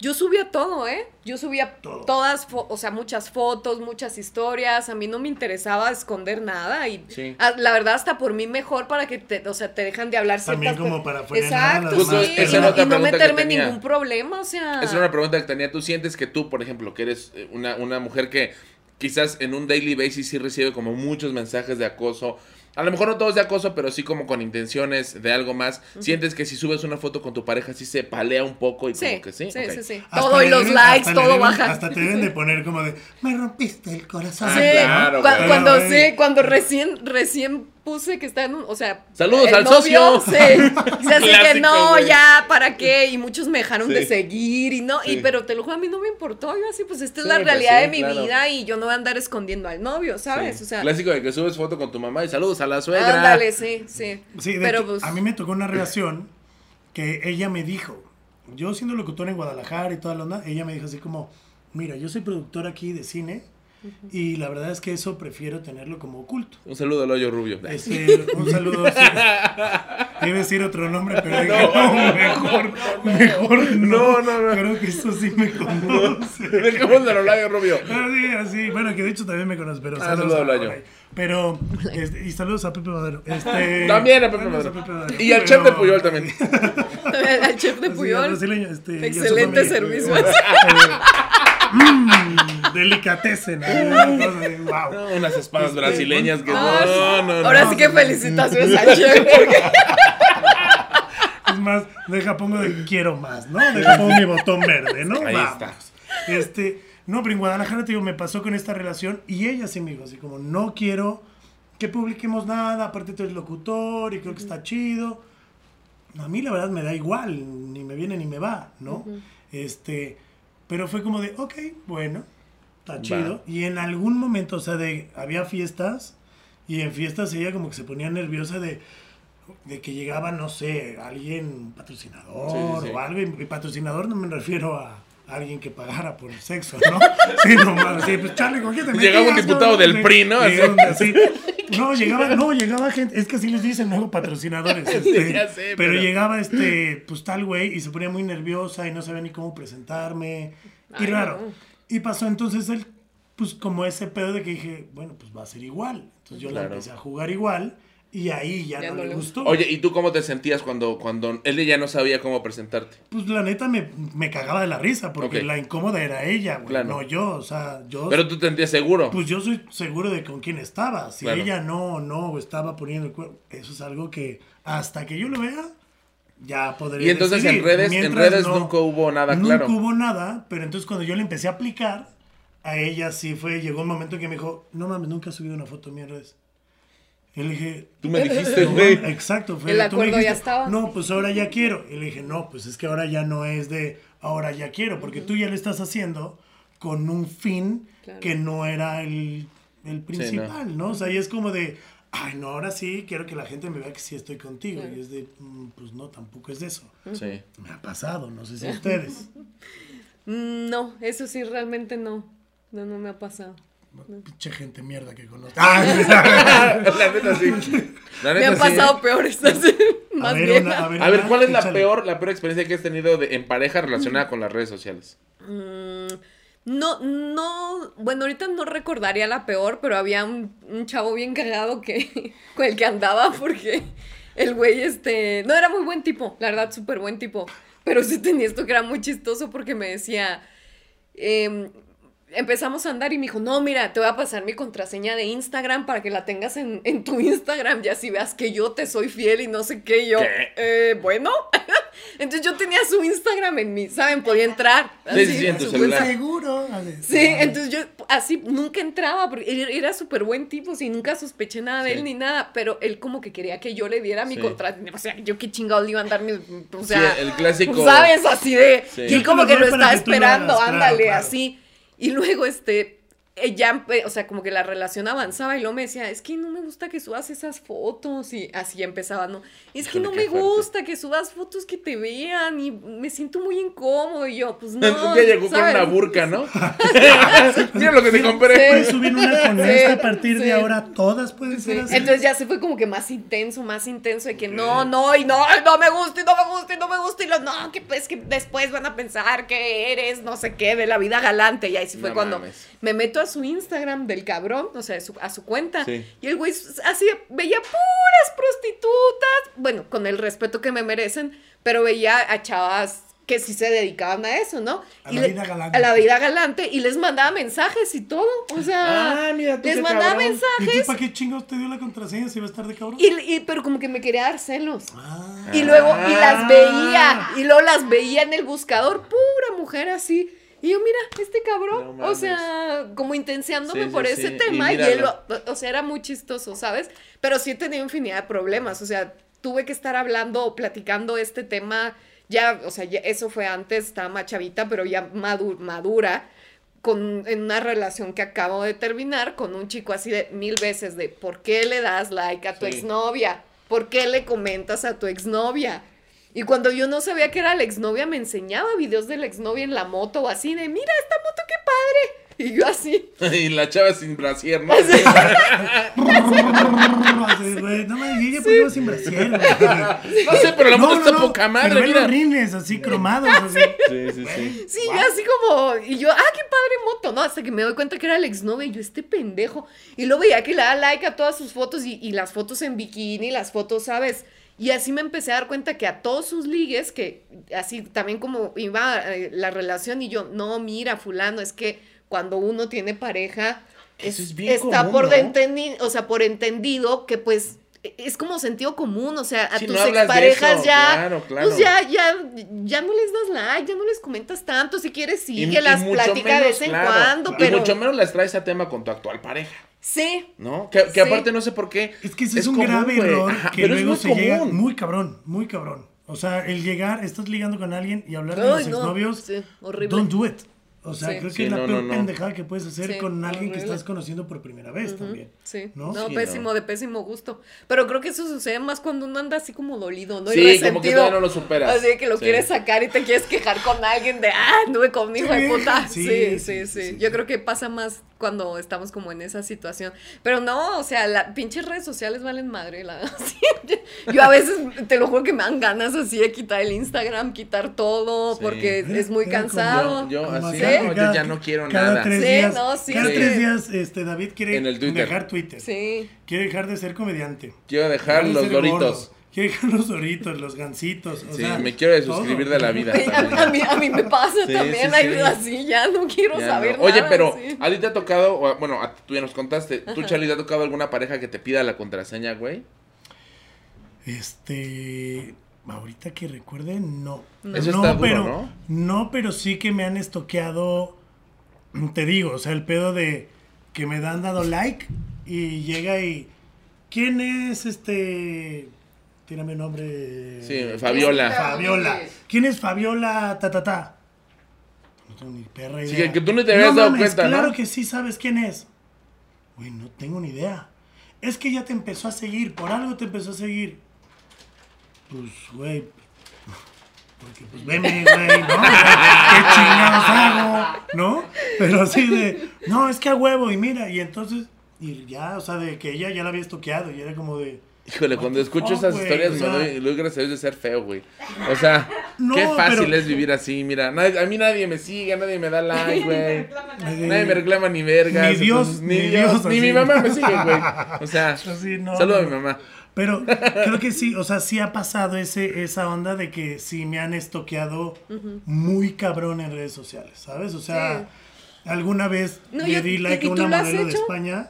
Yo subía todo, ¿eh? Yo subía Todo. todas, o sea, muchas fotos, muchas historias. A mí no me interesaba esconder nada y Sí. la verdad hasta por mí mejor para que te, o sea, te dejan de hablar También como para Exacto, Justo sí, y, y no meterme en ningún problema, o sea. Esa era una pregunta que tenía. ¿Tú sientes que tú, por ejemplo, que eres eh, una, una mujer que quizás en un daily basis sí recibe como muchos mensajes de acoso? A lo mejor no todos de acoso, pero sí como con intenciones de algo más. ¿Sientes que si subes una foto con tu pareja sí se palea un poco y Sí, como que sí? sí, sí, sí. Hasta Todo y los deben- likes, todo deben- baja. Hasta te deben de poner como de, me rompiste el corazón. Sí, claro, cua- güey. cuando sí, cuando recién, recién puse que está en un, o sea, Saludos el al novio, socio. Así que no, ya, ¿para qué? Y muchos me dejaron Sí. de seguir y no, y pero te lo juro, a mí no me importó, yo así, pues esta es Sí, la pues realidad sí, de mi claro. vida y yo no voy a andar escondiendo al novio, ¿sabes? Sí. O sea, Clásico de que subes foto con tu mamá y saludos a la suegra. ándale, sí, sí. Sí, de pero hecho, pues, a mí me tocó una relación que ella me dijo, yo siendo locutor en Guadalajara y toda la onda, ella me dijo así como, mira, yo soy productor aquí de cine y la verdad es que eso prefiero tenerlo como oculto. Un saludo al hoyo rubio. Este, un saludo. sí. A decir otro nombre, pero no, mejor, mejor No, no. no, no. Creo que eso sí me conoce. Dejemos de hoyo rubio. Así, así. Bueno, que de hecho también me conoce, pero Ah, saludos saludo a al. Olay. Pero, este, y saludos a Pepe Madero. Este, También a Pepe saludos Madero. Y al chef de Puyol también. al chef de al Puyol, brasileño, este, a excelente servicio. Eh, mm, delicatessen. ¿no? Wow. Unas espadas Este, brasileñas que Ah, no, no, no. Ahora sí que felicitaciones al chef, Es más, deja pongo de quiero más, ¿no? Deja pongo mi botón verde, ¿no? Ahí Vamos. está. Este, no, pero en Guadalajara, te digo, me pasó con esta relación y ella sí me dijo así como, no quiero que publiquemos nada, aparte tú eres locutor y creo que está chido. A mí la verdad me da igual, ni me viene ni me va, ¿no? Este, pero fue como de, ok, bueno, está chido. Y en algún momento, o sea, de, había fiestas y en fiestas ella como que se ponía nerviosa de, de que llegaba, no sé, alguien patrocinador Sí, sí, sí. o algo. Y patrocinador no me refiero a alguien que pagara por el sexo, ¿no? Sí, no mames, sí, pues Charlie, ¿con te Llegaba un diputado del Sí, PRI, ¿no? Así. No, llegaba, no, llegaba gente, es que así les dicen luego patrocinadores. este, ya sé, pero, pero- llegaba este, pues tal güey, y se ponía muy nerviosa y no sabía ni cómo presentarme. Y raro. no. Y pasó entonces el, pues como ese pedo de que dije, bueno, pues va a ser igual. Entonces yo la Claro. empecé a jugar igual y ahí ya, Ya no, no le gustó. Oye, ¿y tú cómo te sentías cuando, cuando él ya no sabía cómo presentarte? Pues la neta me, me cagaba de la risa porque Ok. la incómoda era ella, güey, Claro. no yo. O sea, yo... Pero tú te sentías seguro. Pues yo soy seguro de con quién estaba. Si Claro. ella no, no estaba poniendo el cuerpo, eso es algo que hasta que yo lo vea, ya podré Y entonces en decidir. redes, en redes nunca hubo nada nunca claro. hubo nada, pero entonces cuando yo le empecé a aplicar, a ella sí fue, llegó un momento que me dijo, no mames, nunca he subido una foto mía en redes. Y le dije, Tú me dijiste, no, güey. exacto, fue, El tú me acuerdo ya estaba. No, pues ahora ya quiero. Y le dije, no, pues es que ahora ya no es de ahora ya quiero, porque tú ya lo estás haciendo con un fin Claro. que no era el, el principal, ¿no? O sea, y es como de, ay, no, ahora sí quiero que la gente me vea que sí estoy contigo. Claro. Y es de, "Mm, pues no, tampoco es de eso. Sí. Me ha pasado, no sé si a ustedes. Mm, No, eso sí, realmente no. No, no me ha pasado. Pinche gente mierda que conozco. la neta sí. La Me neta han sí. pasado peores, así, a más ver, viejas. una- a ver, A ver, una, ¿cuál es la peor, la peor experiencia que has tenido de- en pareja relacionada con las redes sociales? Mm, No, no, bueno, ahorita no recordaría la peor, pero había un, chavo bien cagado que, con el que andaba porque el güey, este, no era muy buen tipo, la verdad, súper buen tipo, pero sí tenía esto que era muy chistoso porque me decía, em, empezamos a andar y me dijo, no, mira, te voy a pasar mi contraseña de Instagram para que la tengas en, en tu Instagram, ya si veas que yo te soy fiel y no sé qué, y yo, ¿Qué? "Eh, bueno, entonces yo tenía su Instagram en mí, ¿saben? Podía entrar. Sí, sí, sí, en tu súper celular. Seguro. Sí, entonces yo así nunca entraba, porque era- súper buen tipo, y nunca sospeché nada de Sí. él ni nada, pero él como que quería que yo le diera mi Sí. contrato, o sea, yo qué chingados le iba a dar mi, o sea, Sí, el clásico- ¿sabes? Así de, Sí. y como que lo estaba esperando, claro, ándale, claro. así, y luego este, eh, ya, empe- o sea, como que la relación avanzaba y luego me decía, es que no me gusta que subas esas fotos y así ya empezaba, ¿no? Es que no me fuerte. gusta que subas fotos que te vean y me siento muy incómodo y yo, pues no. día llegó ¿sabes? con una burca, ¿no? Mira lo que te compré. Puedes subir una con Sí, esta a partir sí. de ahora, todas pueden Sí, ser así. Entonces ya se fue como que más intenso, más intenso de que no, no, y no, no me gusta, y no me gusta, y no me gusta, y lo, no, que pues que después van a pensar que eres no sé qué de la vida galante. Y ahí sí fue No cuando mames. me meto a su Instagram del cabrón, o sea, su- a su cuenta, Sí. y el güey así veía puras prostitutas, bueno, con el respeto que me merecen, pero veía a chavas que sí se dedicaban a eso, ¿no? A Y la le- vida galante. A la vida galante, y les mandaba mensajes y todo, o sea, Ah, mira tú les mandaba cabrón. ¿Y mensajes. tú para qué chingos te dio la contraseña si va a estar de cabrón? Y, y- pero como que me quería dar celos. Ah. Y luego, y las Ah. veía, y luego las veía en el buscador, pura mujer así. Y yo, mira, este cabrón, No o sea, como intenseándome Sí, por sí, ese y tema, y, él, míralo. lo- o sea, era muy chistoso, ¿sabes? Pero sí he tenido infinidad de problemas, o sea, tuve que estar hablando o platicando este tema, ya, o sea, ya- eso fue antes, estaba más chavita, pero ya madu- madura, con, en una relación que acabo de terminar con un chico así de mil veces de ¿por qué le das like a tu exnovia? ¿Por qué le comentas a tu exnovia? Y cuando yo no sabía que era la exnovia, me enseñaba videos de la exnovia en la moto o así de mira esta moto qué padre. Y yo así. Y la chava sin brasier, ¿no? Así, güey, No y ella pues iba sin brasier, güey. No sé, pero la moto está poca madre, Pero mira. los rines así cromados. Así. Sí, sí, sí. Sí, yo así como, y yo, ah, qué padre moto, ¿no? Hasta que me doy cuenta que era la exnovia y yo, este pendejo. Y luego veía que le da like a todas sus fotos y, y las fotos en bikini, las fotos, ¿sabes? Y así me empecé a dar cuenta que a todos sus ligues, que así también como iba eh, la relación y yo, no, mira, fulano, es que cuando uno tiene pareja, Eso es- es bien está común, por ¿no? entendi- o sea, por entendido que pues e- es como sentido común, o sea, a Sí, tus no exparejas eso, ya, claro, claro. pues ya, ya, ya no les das like, ya no les comentas tanto, si quieres Y- y síguelas, mucho platica de vez en claro, cuando, Y pero mucho menos las traes a tema con tu actual pareja, sí, ¿no? Que, que Sí. aparte no sé por qué. Es que ese es, un común, grave error Ajá, que pero es luego muy se llega muy cabrón, muy cabrón. O sea, el llegar, estás ligando con alguien y hablar de los no, exnovios, sí, horrible. don't do it. O sea, Sí. creo que Sí, es la no, peor no, no. pendejada que puedes hacer Sí, con alguien que estás conociendo por primera vez también. Sí, ¿No? no, Sí, pésimo, no. de pésimo gusto. Pero creo que eso sucede más cuando uno anda así como dolido, ¿no? Y Sí, como que todavía no lo superas. Así que lo Sí. quieres sacar y te quieres quejar con alguien de, ah, anduve con mi hijo de puta. sí, Sí sí Yo creo que pasa más cuando estamos como en esa situación. Pero no, o sea, las pinches redes sociales valen madre. La... sí, yo a veces, te lo juro que me dan ganas así de quitar el Instagram, quitar todo, Sí. porque es, muy cansado. Yo, así, no, yo ya no quiero cada nada. Tres Sí, días, no, sí, cada sí. tres días este, David quiere En el Twitter. dejar Twitter. Sí. Quiere dejar de ser comediante. Quiero dejar los doritos. gordo, Dejar los doritos, los gansitos. O Sí, sea, me quiero desuscribir todo. de la vida. A, mí, a mí me pasa Sí, también, sí, hay sí. así, ya no quiero Ya saber no. Oye, nada, pero sí. ¿a ti te ha tocado, bueno, a- tú ya nos contaste, ¿tú, Charlie, te ha tocado alguna pareja que te pida la contraseña, güey? Este. Ahorita que recuerde, no. Eso está duro, pero, ¿no? No, pero sí que me han estoqueado. Te digo, o sea, el pedo de que me dan dado like y llega y. ¿Quién es este.? Tírame nombre. Sí, Fabiola. Fabiola. ¿Quién es Fabiola ta ta ta? No tengo ni perra idea. Sí, que- que tú ni te habías dado mames, cuenta, ¿no? Claro que sí sabes quién es. Güey, no tengo ni idea. Es que ya te empezó a seguir, por algo te empezó a seguir. Pues, güey. Porque pues veme, güey, ¿no? ¿Qué chingados hago? ¿No? Pero así de, no, es que a huevo, y mira, y entonces, y ya, o sea, de que ella ya la había estoqueado, y era como de. Híjole, cuando escucho fuck, esas historias O me doy, doy gracias a Dios de ser feo, güey. O sea, No, qué fácil pero- es vivir así, mira. nadie- a mí nadie me sigue, nadie me da like, güey. Nadie me reclama ni vergas. Ni Dios, entonces, ni ni Dios, Dios, ni así. mi mamá me sigue, güey. O sea, Así, no, saludo a mi mamá. Pero creo que sí, o sea, sí ha pasado ese, esa onda de que sí me han estoqueado muy cabrón en redes sociales, ¿sabes? O sea, alguna vez No, le yo- di ¿y- like a tú una lo has modelo de hecho? España.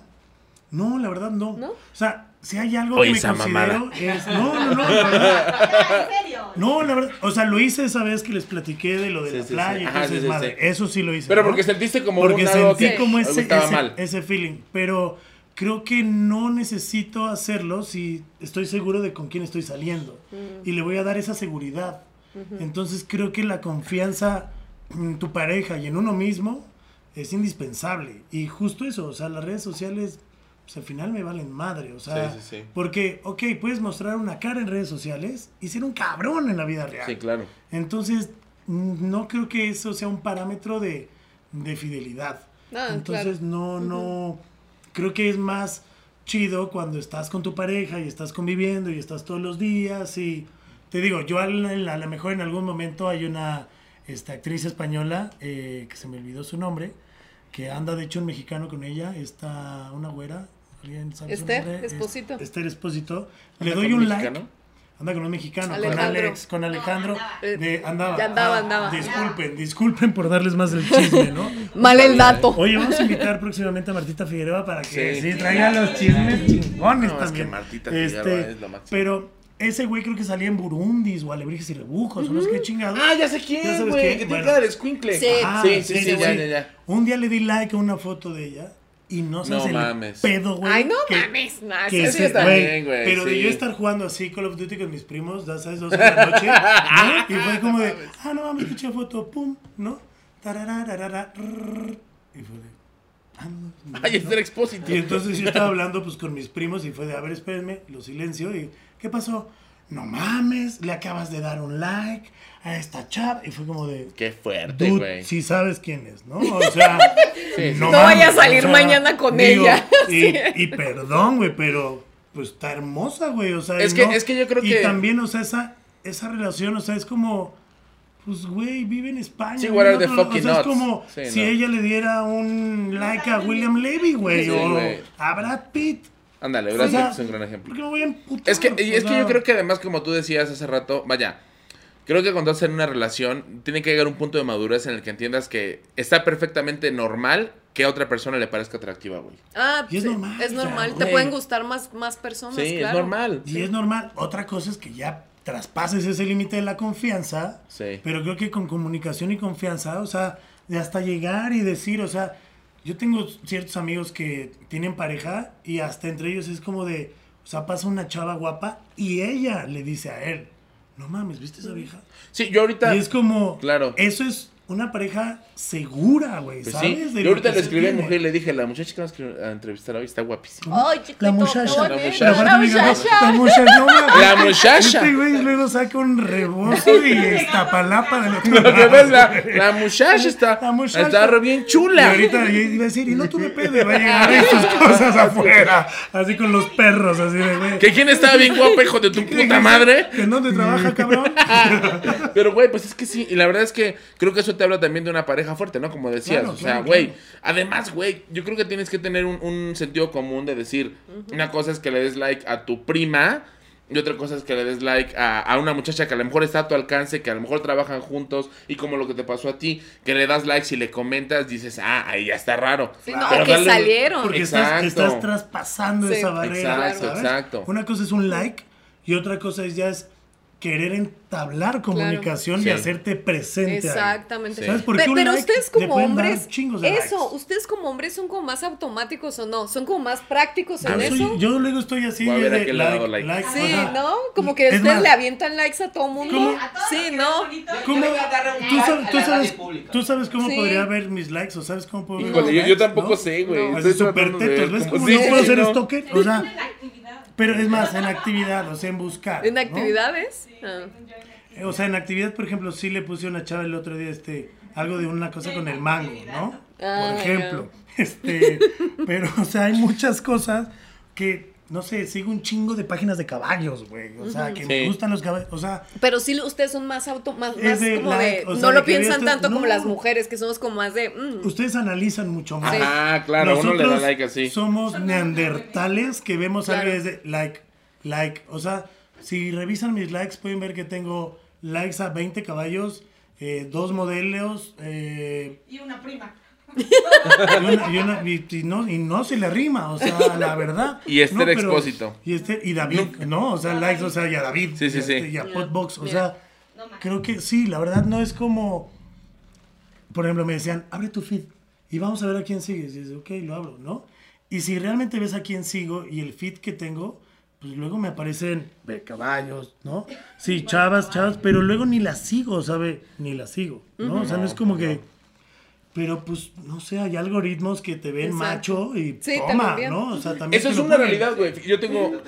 No, la verdad no. ¿No? O sea, si hay algo Oye, que me esa considero mamada. es... No, no, no. la verdad. Ya, en serio. No, la verdad, o sea, lo hice esa vez que les platiqué de lo de Sí, la sí, sí. playa y Ajá, cosas sí, sí, madre. sí. Eso sí lo hice. Pero ¿no? porque sentiste como Porque un lado sentí que como ese, ese, mal. ese feeling. Pero creo que no necesito hacerlo si estoy seguro de con quién estoy saliendo. Y le voy a dar esa seguridad. Entonces creo que la confianza en tu pareja y en uno mismo es indispensable. Y justo eso, o sea, las redes sociales, pues al final me valen madre, o sea, Sí, sí, sí. porque, ok, puedes mostrar una cara en redes sociales y ser un cabrón en la vida real. Sí, claro. Entonces, no creo que eso sea un parámetro de, de fidelidad. Ah, Entonces, no, no, creo que es más chido cuando estás con tu pareja y estás conviviendo y estás todos los días y te digo, yo a lo mejor en algún momento hay una esta, actriz española, eh, que se me olvidó su nombre, que anda de hecho un mexicano con ella, está una güera, ¿alguien sabe su Esther? Es- Esposito. Esther Esposito. Le ¿Anda doy con un like. mexicano? Anda con un mexicano, con Alejandro. Alex, con Alejandro. Eh, de- andaba. ya andaba, Ah, andaba. Disculpen, disculpen por darles más el chisme, ¿no? Mal el dato. Oye, vamos a invitar próximamente a Martita Figueroa para que Sí. sí, traiga los chismes chingones No, es también. que Martita Figueroa es lo máximo. Pero ese güey creo que salía en Burundis o Alebrijes y Rebujos, o no sé qué chingados. Ah, ya sé ¿Ya quién, sabes güey. quién? Que tiene Bueno. cara de escuincle. Sí. Ah, sí, sí, sí, ese ya, ya, ya. Un día le di like a una foto de ella y no sabes No el mames. pedo, güey. Ay, no que- mames. Nah, que sí, está- bien, güey, Pero de yo estar jugando así Call of Duty con mis primos, ya sabes, dos de la noche, ¿no? Y fue como de, ah, no mames, chida foto, pum, ¿no? Tararararara, y fue de, ah, no, no, Ay, es no. del expósito. Y entonces yo estaba hablando pues con mis primos y fue de, a ver, espérenme, lo silencio y, ¿qué pasó? No mames, le acabas de dar un like a esta chava y fue como de, Qué fuerte, güey. si sabes quién es, ¿no? O sea, Sí, sí. No vaya a salir mañana con ella. Y, y perdón, güey, pero pues está hermosa, güey, o sea, Es y que- no- es que yo creo y que- también, o sea, esa, esa relación, o sea, es como, pues, güey, vive en España. Sí, what are no- the no- o fucking sea, es como Sí, si no. ella le diera un like a William Levy, güey, Sí, o güey. a Brad Pitt. Ándale, O Brad sea, Pitt es un gran ejemplo. ¿Por qué me voy a emputar? Es que, y es que yo creo que además, como tú decías hace rato, vaya, creo que cuando estás en una relación, tiene que llegar un punto de madurez en el que entiendas que está perfectamente normal que a otra persona le parezca atractiva, güey. Ah, Y es sí, normal, Es o sea, normal. Te pueden gustar más, más personas, Sí, claro. es normal. Y es normal. Otra cosa es que ya traspases ese límite de la confianza. Sí. Pero creo que con comunicación y confianza, o sea, de hasta llegar y decir, o sea, yo tengo ciertos amigos que tienen pareja y hasta entre ellos es como de, o sea, pasa una chava guapa y ella le dice a él, no mames, ¿viste esa vieja? Sí, yo ahorita... Y es como, Claro. eso es una pareja segura, güey, Pues ¿sabes? sí, De yo ahorita le escribí a mi mujer y le dije, la muchacha que vamos a entrevistar hoy está guapísima. Ay, chiquito, La muchacha. La muchacha. La no, muchacha. la muchacha, no. La muchacha. Este güey luego saca un rebozo y estapalapa del otro Lo que ves, la, la muchacha está, La muchacha. está re bien Y chula. ahorita iba a decir, y no tuve pedo, y va a llegar y sus cosas afuera. Así con los perros, así de, güey. ¿Que quién estaba bien guapa, hijo de tu puta madre? ¿Que en dónde trabaja, cabrón? Pero, güey, pues es que sí. Y la verdad es que creo que eso te habla también de una pareja fuerte, ¿no? Como decías. Claro, o sea, güey. claro. Además, güey, yo creo que tienes que tener un, un sentido común de decir: una cosa es que le des like a tu prima. Y otra cosa es que le des like a, a una muchacha que a lo mejor está a tu alcance, que a lo mejor trabajan juntos, y como lo que te pasó a ti, que le das like, si le comentas, dices, ah, ahí ya está raro. Sí, no, Pero o que salieron. Porque estás, traspasando Sí, esa barrera. exacto, ¿sabes? exacto. Una cosa es un like y otra cosa es ya es querer entablar comunicación y hacerte presente. ahí. Exactamente. Sí. ¿Sabes? Porque Pe- un pero like ustedes como hombres, chingos de eso, likes. ustedes como hombres son como más automáticos o no, son como más prácticos en Yo, soy- eso. yo luego estoy así Voy a ver de le ha dado like. Sí, o sea, ¿no? Como que es ustedes más, le avientan likes a todo mundo. Sí, ¿no? ¿Cómo? ¿Tú like sabes, a tú sabes- tú sabes cómo Sí. podría ver mis likes o sabes cómo puedo ver mis yo, yo tampoco ¿no? sé, güey. Estoy súper tetos, ¿ves cómo- no puedo ser no. stalker? O sea. Pero es más, en actividad, o sea, en buscar. ¿En ¿no? actividades? Ah. O sea, en actividad, por ejemplo, sí le puse a una chava el otro día este algo de una cosa con el mango, ¿no? Ah, por ejemplo. Este, pero, o sea, hay muchas cosas que, no sé, sigo un chingo de páginas de caballos, güey. O sea, que me gustan los caballos. O sea, Pero sí, ustedes son más auto, más, más de como de, o sea, no de lo piensan tanto como las mujeres, que somos como más de, mm, ustedes analizan mucho más. Ajá, claro, uno le da Nosotros like así. Somos neandertales que vemos Claro. algo desde like, like. O sea, si revisan mis likes, pueden ver que tengo likes a 20 caballos, eh, dos modelos, eh, Y una prima. Y, una- y una- y- y no, y no se le rima, o sea, la verdad. Y Esther No, pero- Expósito. Y, Esther, y David, ¿no? O sea, likes, o sea, y a David. Sí, sí, y a este- sí. Y a Ya, Potbox, o sea, No creo que sí, la verdad no es como. Por ejemplo, me decían, abre tu feed y vamos a ver a quién sigues. Y dices, ok, lo abro, ¿no? Y si realmente ves a quién sigo y el feed que tengo, pues luego me aparecen ve, caballos, ¿no? Sí, chavas, chavas, pero luego ni las sigo, ¿sabe? Ni las sigo, ¿no? O sea, no es como que. Pero pues, no sé, hay algoritmos que te ven Exacto. macho y Sí, toma. ¿no? O sea, también Eso es una ponen. realidad, güey. Yo tengo.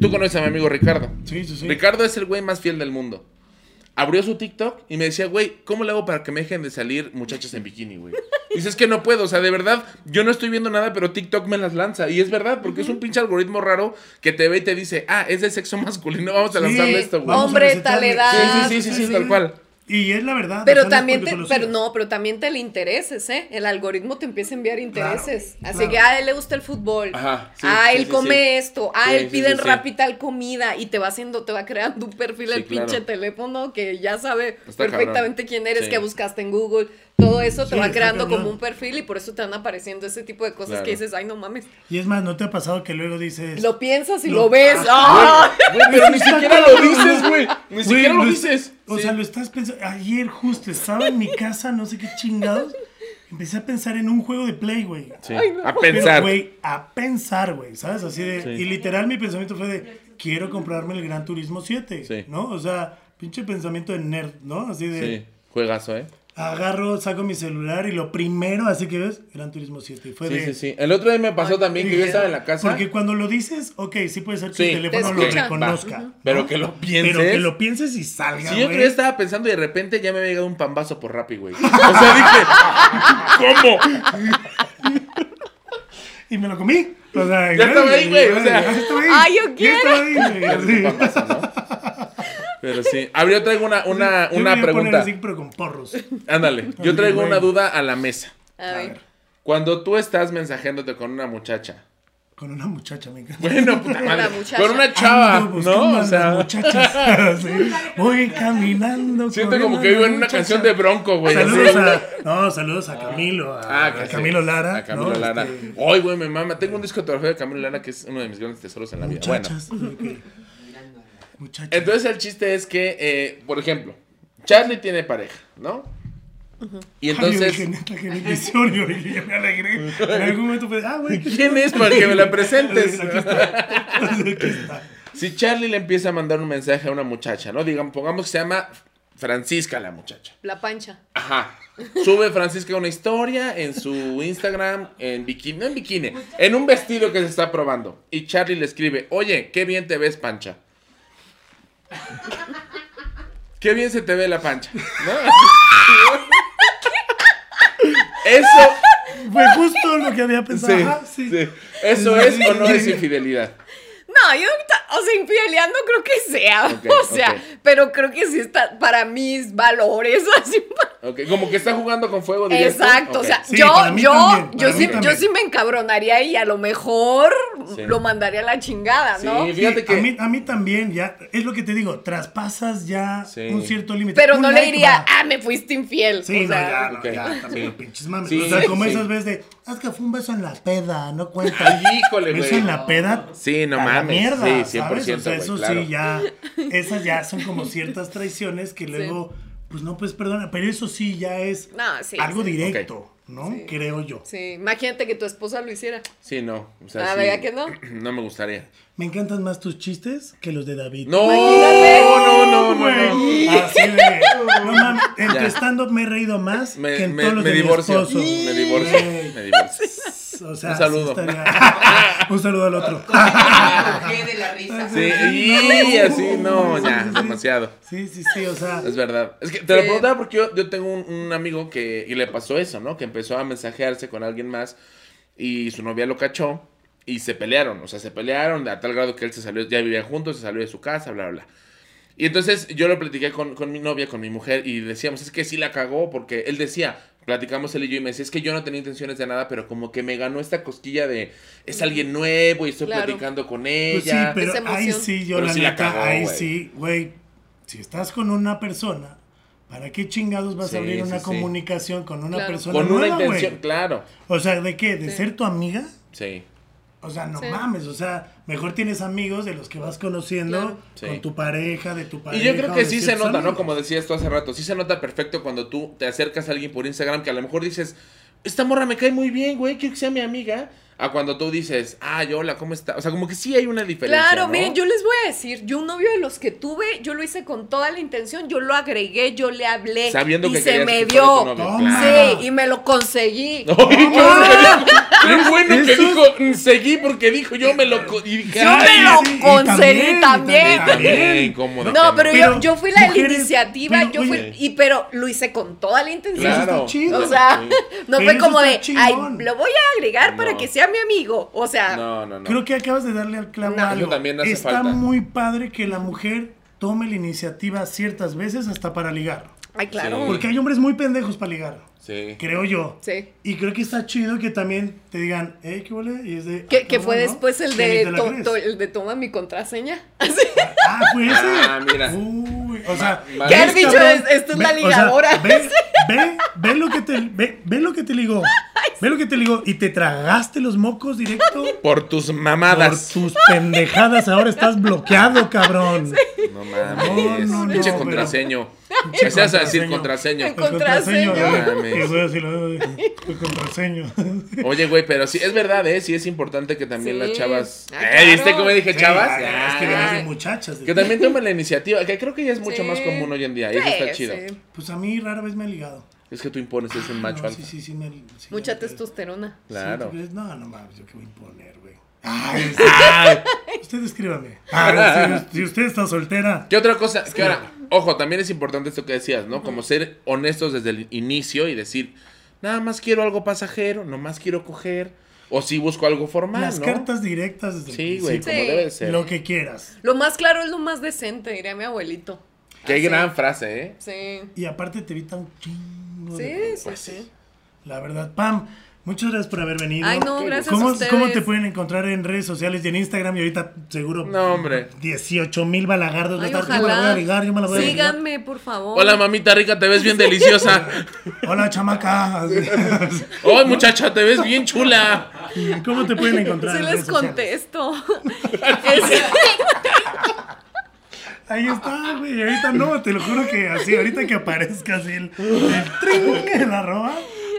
Tú conoces a mi amigo Ricardo. Sí, sí, sí. Ricardo es el güey más fiel del mundo. Abrió su TikTok y me decía, güey, ¿cómo le hago para que me dejen de salir muchachas en bikini, güey? Dices es que no puedo, o sea, de verdad, yo no estoy viendo nada, pero TikTok me las lanza. Y es verdad, porque es un pinche algoritmo raro que te ve y te dice, ah, es de sexo masculino, vamos a Sí, lanzarle esto, güey. Hombre, tal edad. Sí, sí, sí, sí, sí, tal cual. Y es la verdad. o Pero sea, también te, pero no, pero también te le intereses, ¿eh? El algoritmo te empieza a enviar intereses. Claro, Así claro. que a él le gusta el fútbol. Ajá, sí, ah, sí, él sí, come sí. esto. Ah, Sí, él pide sí, en sí. Rappi tal comida y te va haciendo, te va creando un perfil Sí, el pinche claro. teléfono que ya sabe Está perfectamente cabrón. quién eres, Sí. que buscaste en Google. Todo eso te Sí, va creando como un perfil y por eso te van apareciendo ese tipo de cosas Claro. que dices, ay, no mames. Y es más, ¿no te ha pasado que luego dices. Lo piensas y Lo- lo, ves. Ah, ¡Ah! Güey, pero ni siquiera lo dices, güey. Ni Güey, siquiera lo lo- dices. O Sí. sea, lo estás pensando. Ayer justo estaba en mi casa, no sé qué chingados. Empecé a pensar en un juego de play, güey. Sí, Ay, no. a Pero, pensar. güey, a pensar, güey, ¿sabes? Así de. Sí. Y literal mi pensamiento fue de. Quiero comprarme el Gran Turismo 7. Sí. ¿No? O sea, pinche pensamiento de nerd, ¿no? Así de. Sí, juegazo, ¿eh? Agarro, saco mi celular y lo primero, así que ves, Gran Turismo 7. Y fue Sí, de. sí, sí. El otro día me pasó Ay, también que yo estaba en la casa. Porque cuando lo dices, ok, sí puede ser que Sí, el teléfono te lo reconozca. Pero que lo pienses. Pero que lo pienses y salga. Sí, yo otro güey. día estaba pensando y de repente ya me había llegado un pambazo por Rappi, güey. O sea, dije, ¿cómo? Y me lo comí. O sea, Ya estaba ahí, güey, o sea. ya estaba ahí. Ay, yo Ya quiero. estaba ahí, güey, así. Un pambazo, ¿no? Pero sí. A ver, yo traigo una, una, Yo una pregunta. así, pero con porros. Ándale. Yo traigo una duda a la mesa. A ver. Cuando tú estás mensajeándote con una muchacha. Con una muchacha, me encanta. Bueno, puta Una madre, muchacha. Con una chava, Ando buscando ¿no? a O las sea, muchachas. Sí. Voy caminando. siento como que vivo en una muchacha. canción de Bronco, güey. Saludos a, no, saludos a Camilo, a, Ah, a que sí. Camilo Lara. A Camilo ¿no? Lara. Este, Hoy, güey, me mama. Tengo un disco de de Camilo Lara que es uno de mis grandes tesoros en la vida. Bueno. Entonces el chiste es que, eh, por ejemplo, Charlie tiene pareja, ¿no? Y Ay, yo entonces, dije, neta, qué bendición, yo dije, ya me alegré. En algún momento fue, ah, güey. ¿quién es para que me la presentes? Aquí está. Aquí está. Si Charlie le empieza a mandar un mensaje a una muchacha, ¿no? Digamos, pongamos que se llama Francisca la muchacha. La pancha. Ajá. Sube Francisca una historia en su Instagram en bikini, no en bikini, en un vestido que se está probando. Y Charlie le escribe, oye, qué bien te ves, pancha. Qué bien se te ve la pancha. ¿no? Eso, Fue justo lo que había pensado. sí, Ajá, sí. sí. ¿Eso es o no es infidelidad? No, yo, o sea, infidelidad no creo que sea. O sea, pero creo que sí está para mis valores, así. Ok, Como que está jugando con fuego directo. Exacto, o sea, Sí, yo, yo, también, yo, sí, yo sí me encabronaría y a lo mejor Sí. lo mandaría a la chingada, ¿no? Sí, fíjate Sí, que... a, mí, a mí también, ya, es lo que te digo, traspasas ya Sí. un cierto límite. Pero Un no le diría, va. ah, me fuiste infiel. Sí, o sea, no, ya, no, ya, también pinches mames. Sí, o sea, como sí. esas veces de, es que fue un beso en la peda, no cuenta. Híjole, güey. Eso en la peda. Sí, no a la mames. mierda, Sí, 100%, ¿sabes? O sea, eso claro. sí, ya. Esas ya son como ciertas traiciones que luego, pues no, pues perdona. Pero eso sí ya es No, sí, algo sí. directo, ¿no? Sí. Creo yo. Sí, imagínate que tu esposa lo hiciera. Sí, no. O sea, Ah, sí, ¿verdad que no? No me gustaría. Me encantan más tus chistes que los de David. No, Imagínate. no, no, no, Güey, no. Así de. No mames, en tu stand-up me he reído más Me, que en me, todos los me de mi divorcio. esposo. Me divorcio. Me divorcio. O sea, Un saludo. sí estaría- Un saludo al otro. Cogé de la risa. Sí, y así, no, ya, demasiado. Sí, sí, sí, o sea. Es verdad. Es que te lo preguntaba porque yo, yo tengo un, un amigo que y le pasó eso, ¿no? Que empezó a mensajearse con alguien más y su novia lo cachó y se pelearon. O sea, se pelearon a tal grado que él se salió, ya vivían juntos, se salió de su casa, bla, bla, bla. Y entonces yo lo platiqué con, con mi novia, con mi mujer, y decíamos, es que sí la cagó, porque él decía, platicamos él y yo, y me decía, es que yo no tenía intenciones de nada, pero como que me ganó esta cosquilla de, es alguien nuevo y estoy Claro. platicando con Pues sí, ella. pero Esa ahí sí, yo Pero la sí la neta, cagó, ahí sí, güey. Si estás con una persona, ¿para qué chingados vas Sí, a abrir una sí, sí. comunicación con una Claro. persona con una nueva, intención, güey? claro. O sea, ¿de qué? ¿De Sí. ser tu amiga? Sí. O sea, no Sí. mames, o sea, mejor tienes amigos de los que vas conociendo Claro. Sí. con tu pareja, de tu pareja. Y yo creo que sí se nota, ¿no? Como decías tú hace rato, sí se nota perfecto cuando tú te acercas a alguien por Instagram que a lo mejor dices, esta morra me cae muy bien, güey, quiero que sea mi amiga. A cuando tú dices, ay, hola, ¿cómo está? O sea, como que sí hay una diferencia. Claro, ¿no? miren, yo les voy a decir, yo un novio de los que tuve, yo lo hice con toda la intención, yo lo agregué, yo le hablé Sabiendo y que se me novio, claro. Sí, y me lo conseguí. Qué bueno que dijo- qué bueno que Eso- dijo, "Mm, seguí porque dijo, yo me lo... co-", Y dije, Yo "Ay, me lo conseguí también, también. y también, ¿cómo de que No, pero, Pero, yo, yo fui la iniciativa, pero, yo fui, oye. y pero lo hice con toda la intención. Eso Claro. está chido. O sea, Sí. no Pero fue como de, ay, lo voy a agregar para que sea mi amigo. O sea, No, no, no. Creo que acabas de darle al clavo No. a algo. También hace Está falta. muy padre que la mujer tome la iniciativa ciertas veces hasta para ligar. ay, claro. Sí. Porque hay hombres muy pendejos para ligar. Sí. Creo yo. Sí. Y creo que está chido que también te digan, eh, ¿qué huele? Y es de. Que, ah, que fue después el de, to- to- el de toma mi contraseña. Así. Ah, fue ese. Ah, mira. Uy, o sea. ¿Qué ¿Qué has ¿ves, dicho? esto es la Ve- o sea, ligadora. ve, ve, lo que te, ve, ve lo que te ligó. Ve lo que te ligó. Y te tragaste los mocos directo. Por tus Por mamadas. tus pendejadas, ahora estás bloqueado, cabrón. No mames. No, contraseño. Empecé a decir contraseño. contraseño. El contraseño. contraseño. Oye, güey, pero sí, es verdad, ¿eh? Sí es importante que también Sí. las chavas... Ah, ¿Eh? ¿Viste cómo dije Sí, chavas? es que Ah. deben ser muchachas. Que también tomen la iniciativa, que creo que ya es mucho Sí. más común hoy en día, y eso está chido. sí. Pues a mí rara vez me ha ligado. Es que tú impones, es un Ah, macho no, alfa. Sí, sí, sí. me- sí, Mucha testosterona. Claro. No, no mames, yo qué voy a imponer, güey. Ay. Usted escríbame. Si, si usted está soltera. ¿Qué otra cosa? Que ahora, ojo, también es importante esto que decías, ¿no? Como ser honestos desde el inicio y decir, nada más quiero algo pasajero, nomás quiero coger, o si busco algo formal, Las ¿no? cartas directas desde el Sí, güey, como debe de ser. Lo que quieras. Lo más claro es lo más decente, diría mi abuelito. Qué Así. gran frase, ¿eh? Sí. Y aparte te evita un chingo de Sí, Pues sí. La verdad, Pam, muchas gracias por haber venido. Ay, no, gracias a ¿Cómo, ustedes. ¿Cómo te pueden encontrar en redes sociales y en Instagram? Y ahorita seguro No, hombre. 18 mil balagardos. Ay, va a estar, yo me la voy a ojalá. ligar, yo me la voy a ligar. Síganme, por favor. Hola, mamita rica, te ves bien deliciosa. Hola, chamaca. ¡Ay, muchacha, te ves bien chula! ¿Cómo te pueden encontrar? Sí en les redes contesto. Es- Ahí está, güey. Ahorita no, te lo juro que así, ahorita que aparezca así el, el tring en la arroba.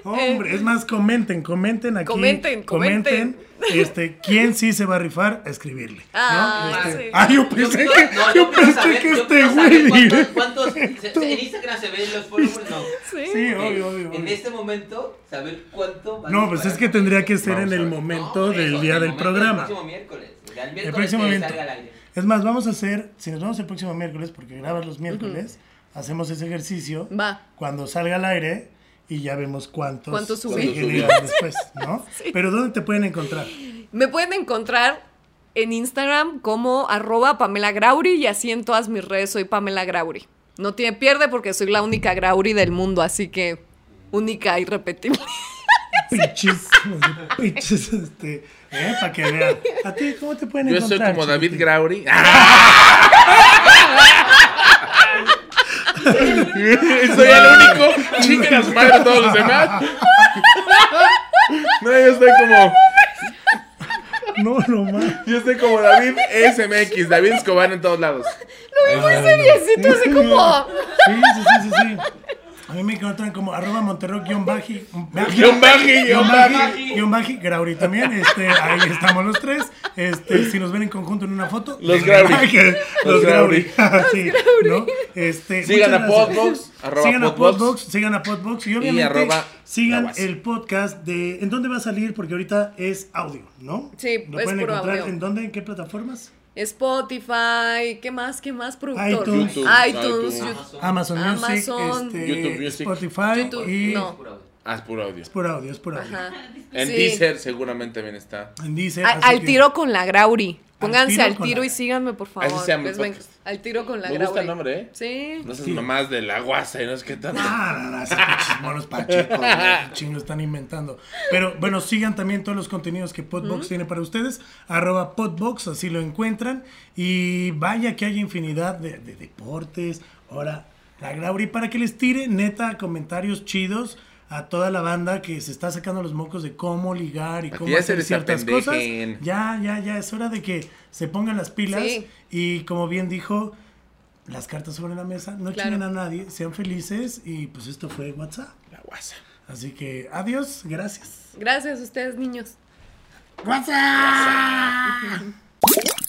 Hombre, es más, comenten, comenten aquí. Comenten, comenten. Este, quién sí se va a rifar a escribirle. ¿no? Ah, Este, sí. ah, yo pensé Yo- que, no, yo quiero pensé saber- que yo este quiero güey. ¿Cuántos, cuántos se- en Instagram se ven los followers? No. sí. Sí, obvio, obvio. En obvio. este momento, saber cuánto. va a No, pues es que tendría que ser en el momento No, del eso, día el del momento programa. El próximo miércoles. El miércoles El próximo que momento. salga al aire. Es más, vamos a hacer, si nos vamos el próximo miércoles, porque grabas los miércoles, hacemos ese ejercicio. Va. Cuando salga al aire y ya vemos cuántos, ¿Cuántos se subí? generan después, ¿no? Pero ¿dónde te pueden encontrar? Me pueden encontrar en Instagram como arroba Pamela Grauri y así en todas mis redes soy Pamela Grauri. No tiene pierde porque soy la única Grauri del mundo, así que única y repetible. Pichis, pichis, este, ¿eh? Para que vean. ¿A ti cómo te pueden Yo soy encontrar? como David? Grauri. soy el único. Chingue las madres todos los demás. No, yo estoy como. No, no más. Yo estoy como David SMX, David Escobar en todos lados. Muy seriecito, así como... Sí, sí, sí, sí, sí. A mí me encuentran como arroba monterrock guion baji. Guión baji, guion baji. Guión baji, Grauri también. Este, ahí estamos los tres. Este, si nos ven en conjunto en una foto. Los Grauri. Los Los Grauri. Sí, ¿no? Este, Sigan a. Podbox, arroba Sigan a Podbox. Sigan a Podbox y obviamente arroba sigan el podcast de ¿En dónde va a salir? Porque ahorita es audio, ¿no? Sí, Lo es pueden puro encontrar audio. en dónde, en qué plataformas? Spotify, ¿qué más? ¿Qué más? Productor. iTunes. YouTube, iTunes. iTunes. YouTube. Amazon, Amazon. Music, este, YouTube Music. Spotify YouTube, y no. Puro. Ah, es puro audio. es por audio, es por audio. Ajá. En Sí. Deezer seguramente también está. En Deezer, A- al que- tiro con la Grauri. Pónganse tiro al tiro la- y síganme, por favor. Así se llama ven-. Al tiro con la Me Grauri. gusta el nombre, ¿eh? Sí. No seas Sí. mamás de la guasa y no es que tanto. Ah, no, no, esos monos pachecos, chingo están inventando. Pero bueno, sigan también todos los contenidos que Podbox tiene para ustedes. Arroba Podbox, así lo encuentran. Y vaya que hay infinidad de, de deportes. Ahora, la Grauri, para que les tire neta comentarios chidos a toda la banda que se está sacando los mocos de cómo ligar y cómo ya se hacer ciertas cosas. Ya, ya, ya, es hora de que se pongan las pilas. Sí. Y como bien dijo, las cartas sobre la mesa, no Claro. chinguen a nadie, sean felices y pues esto fue WhatsApp. La guasa. Así que adiós, gracias. Gracias a ustedes, niños. WhatsApp.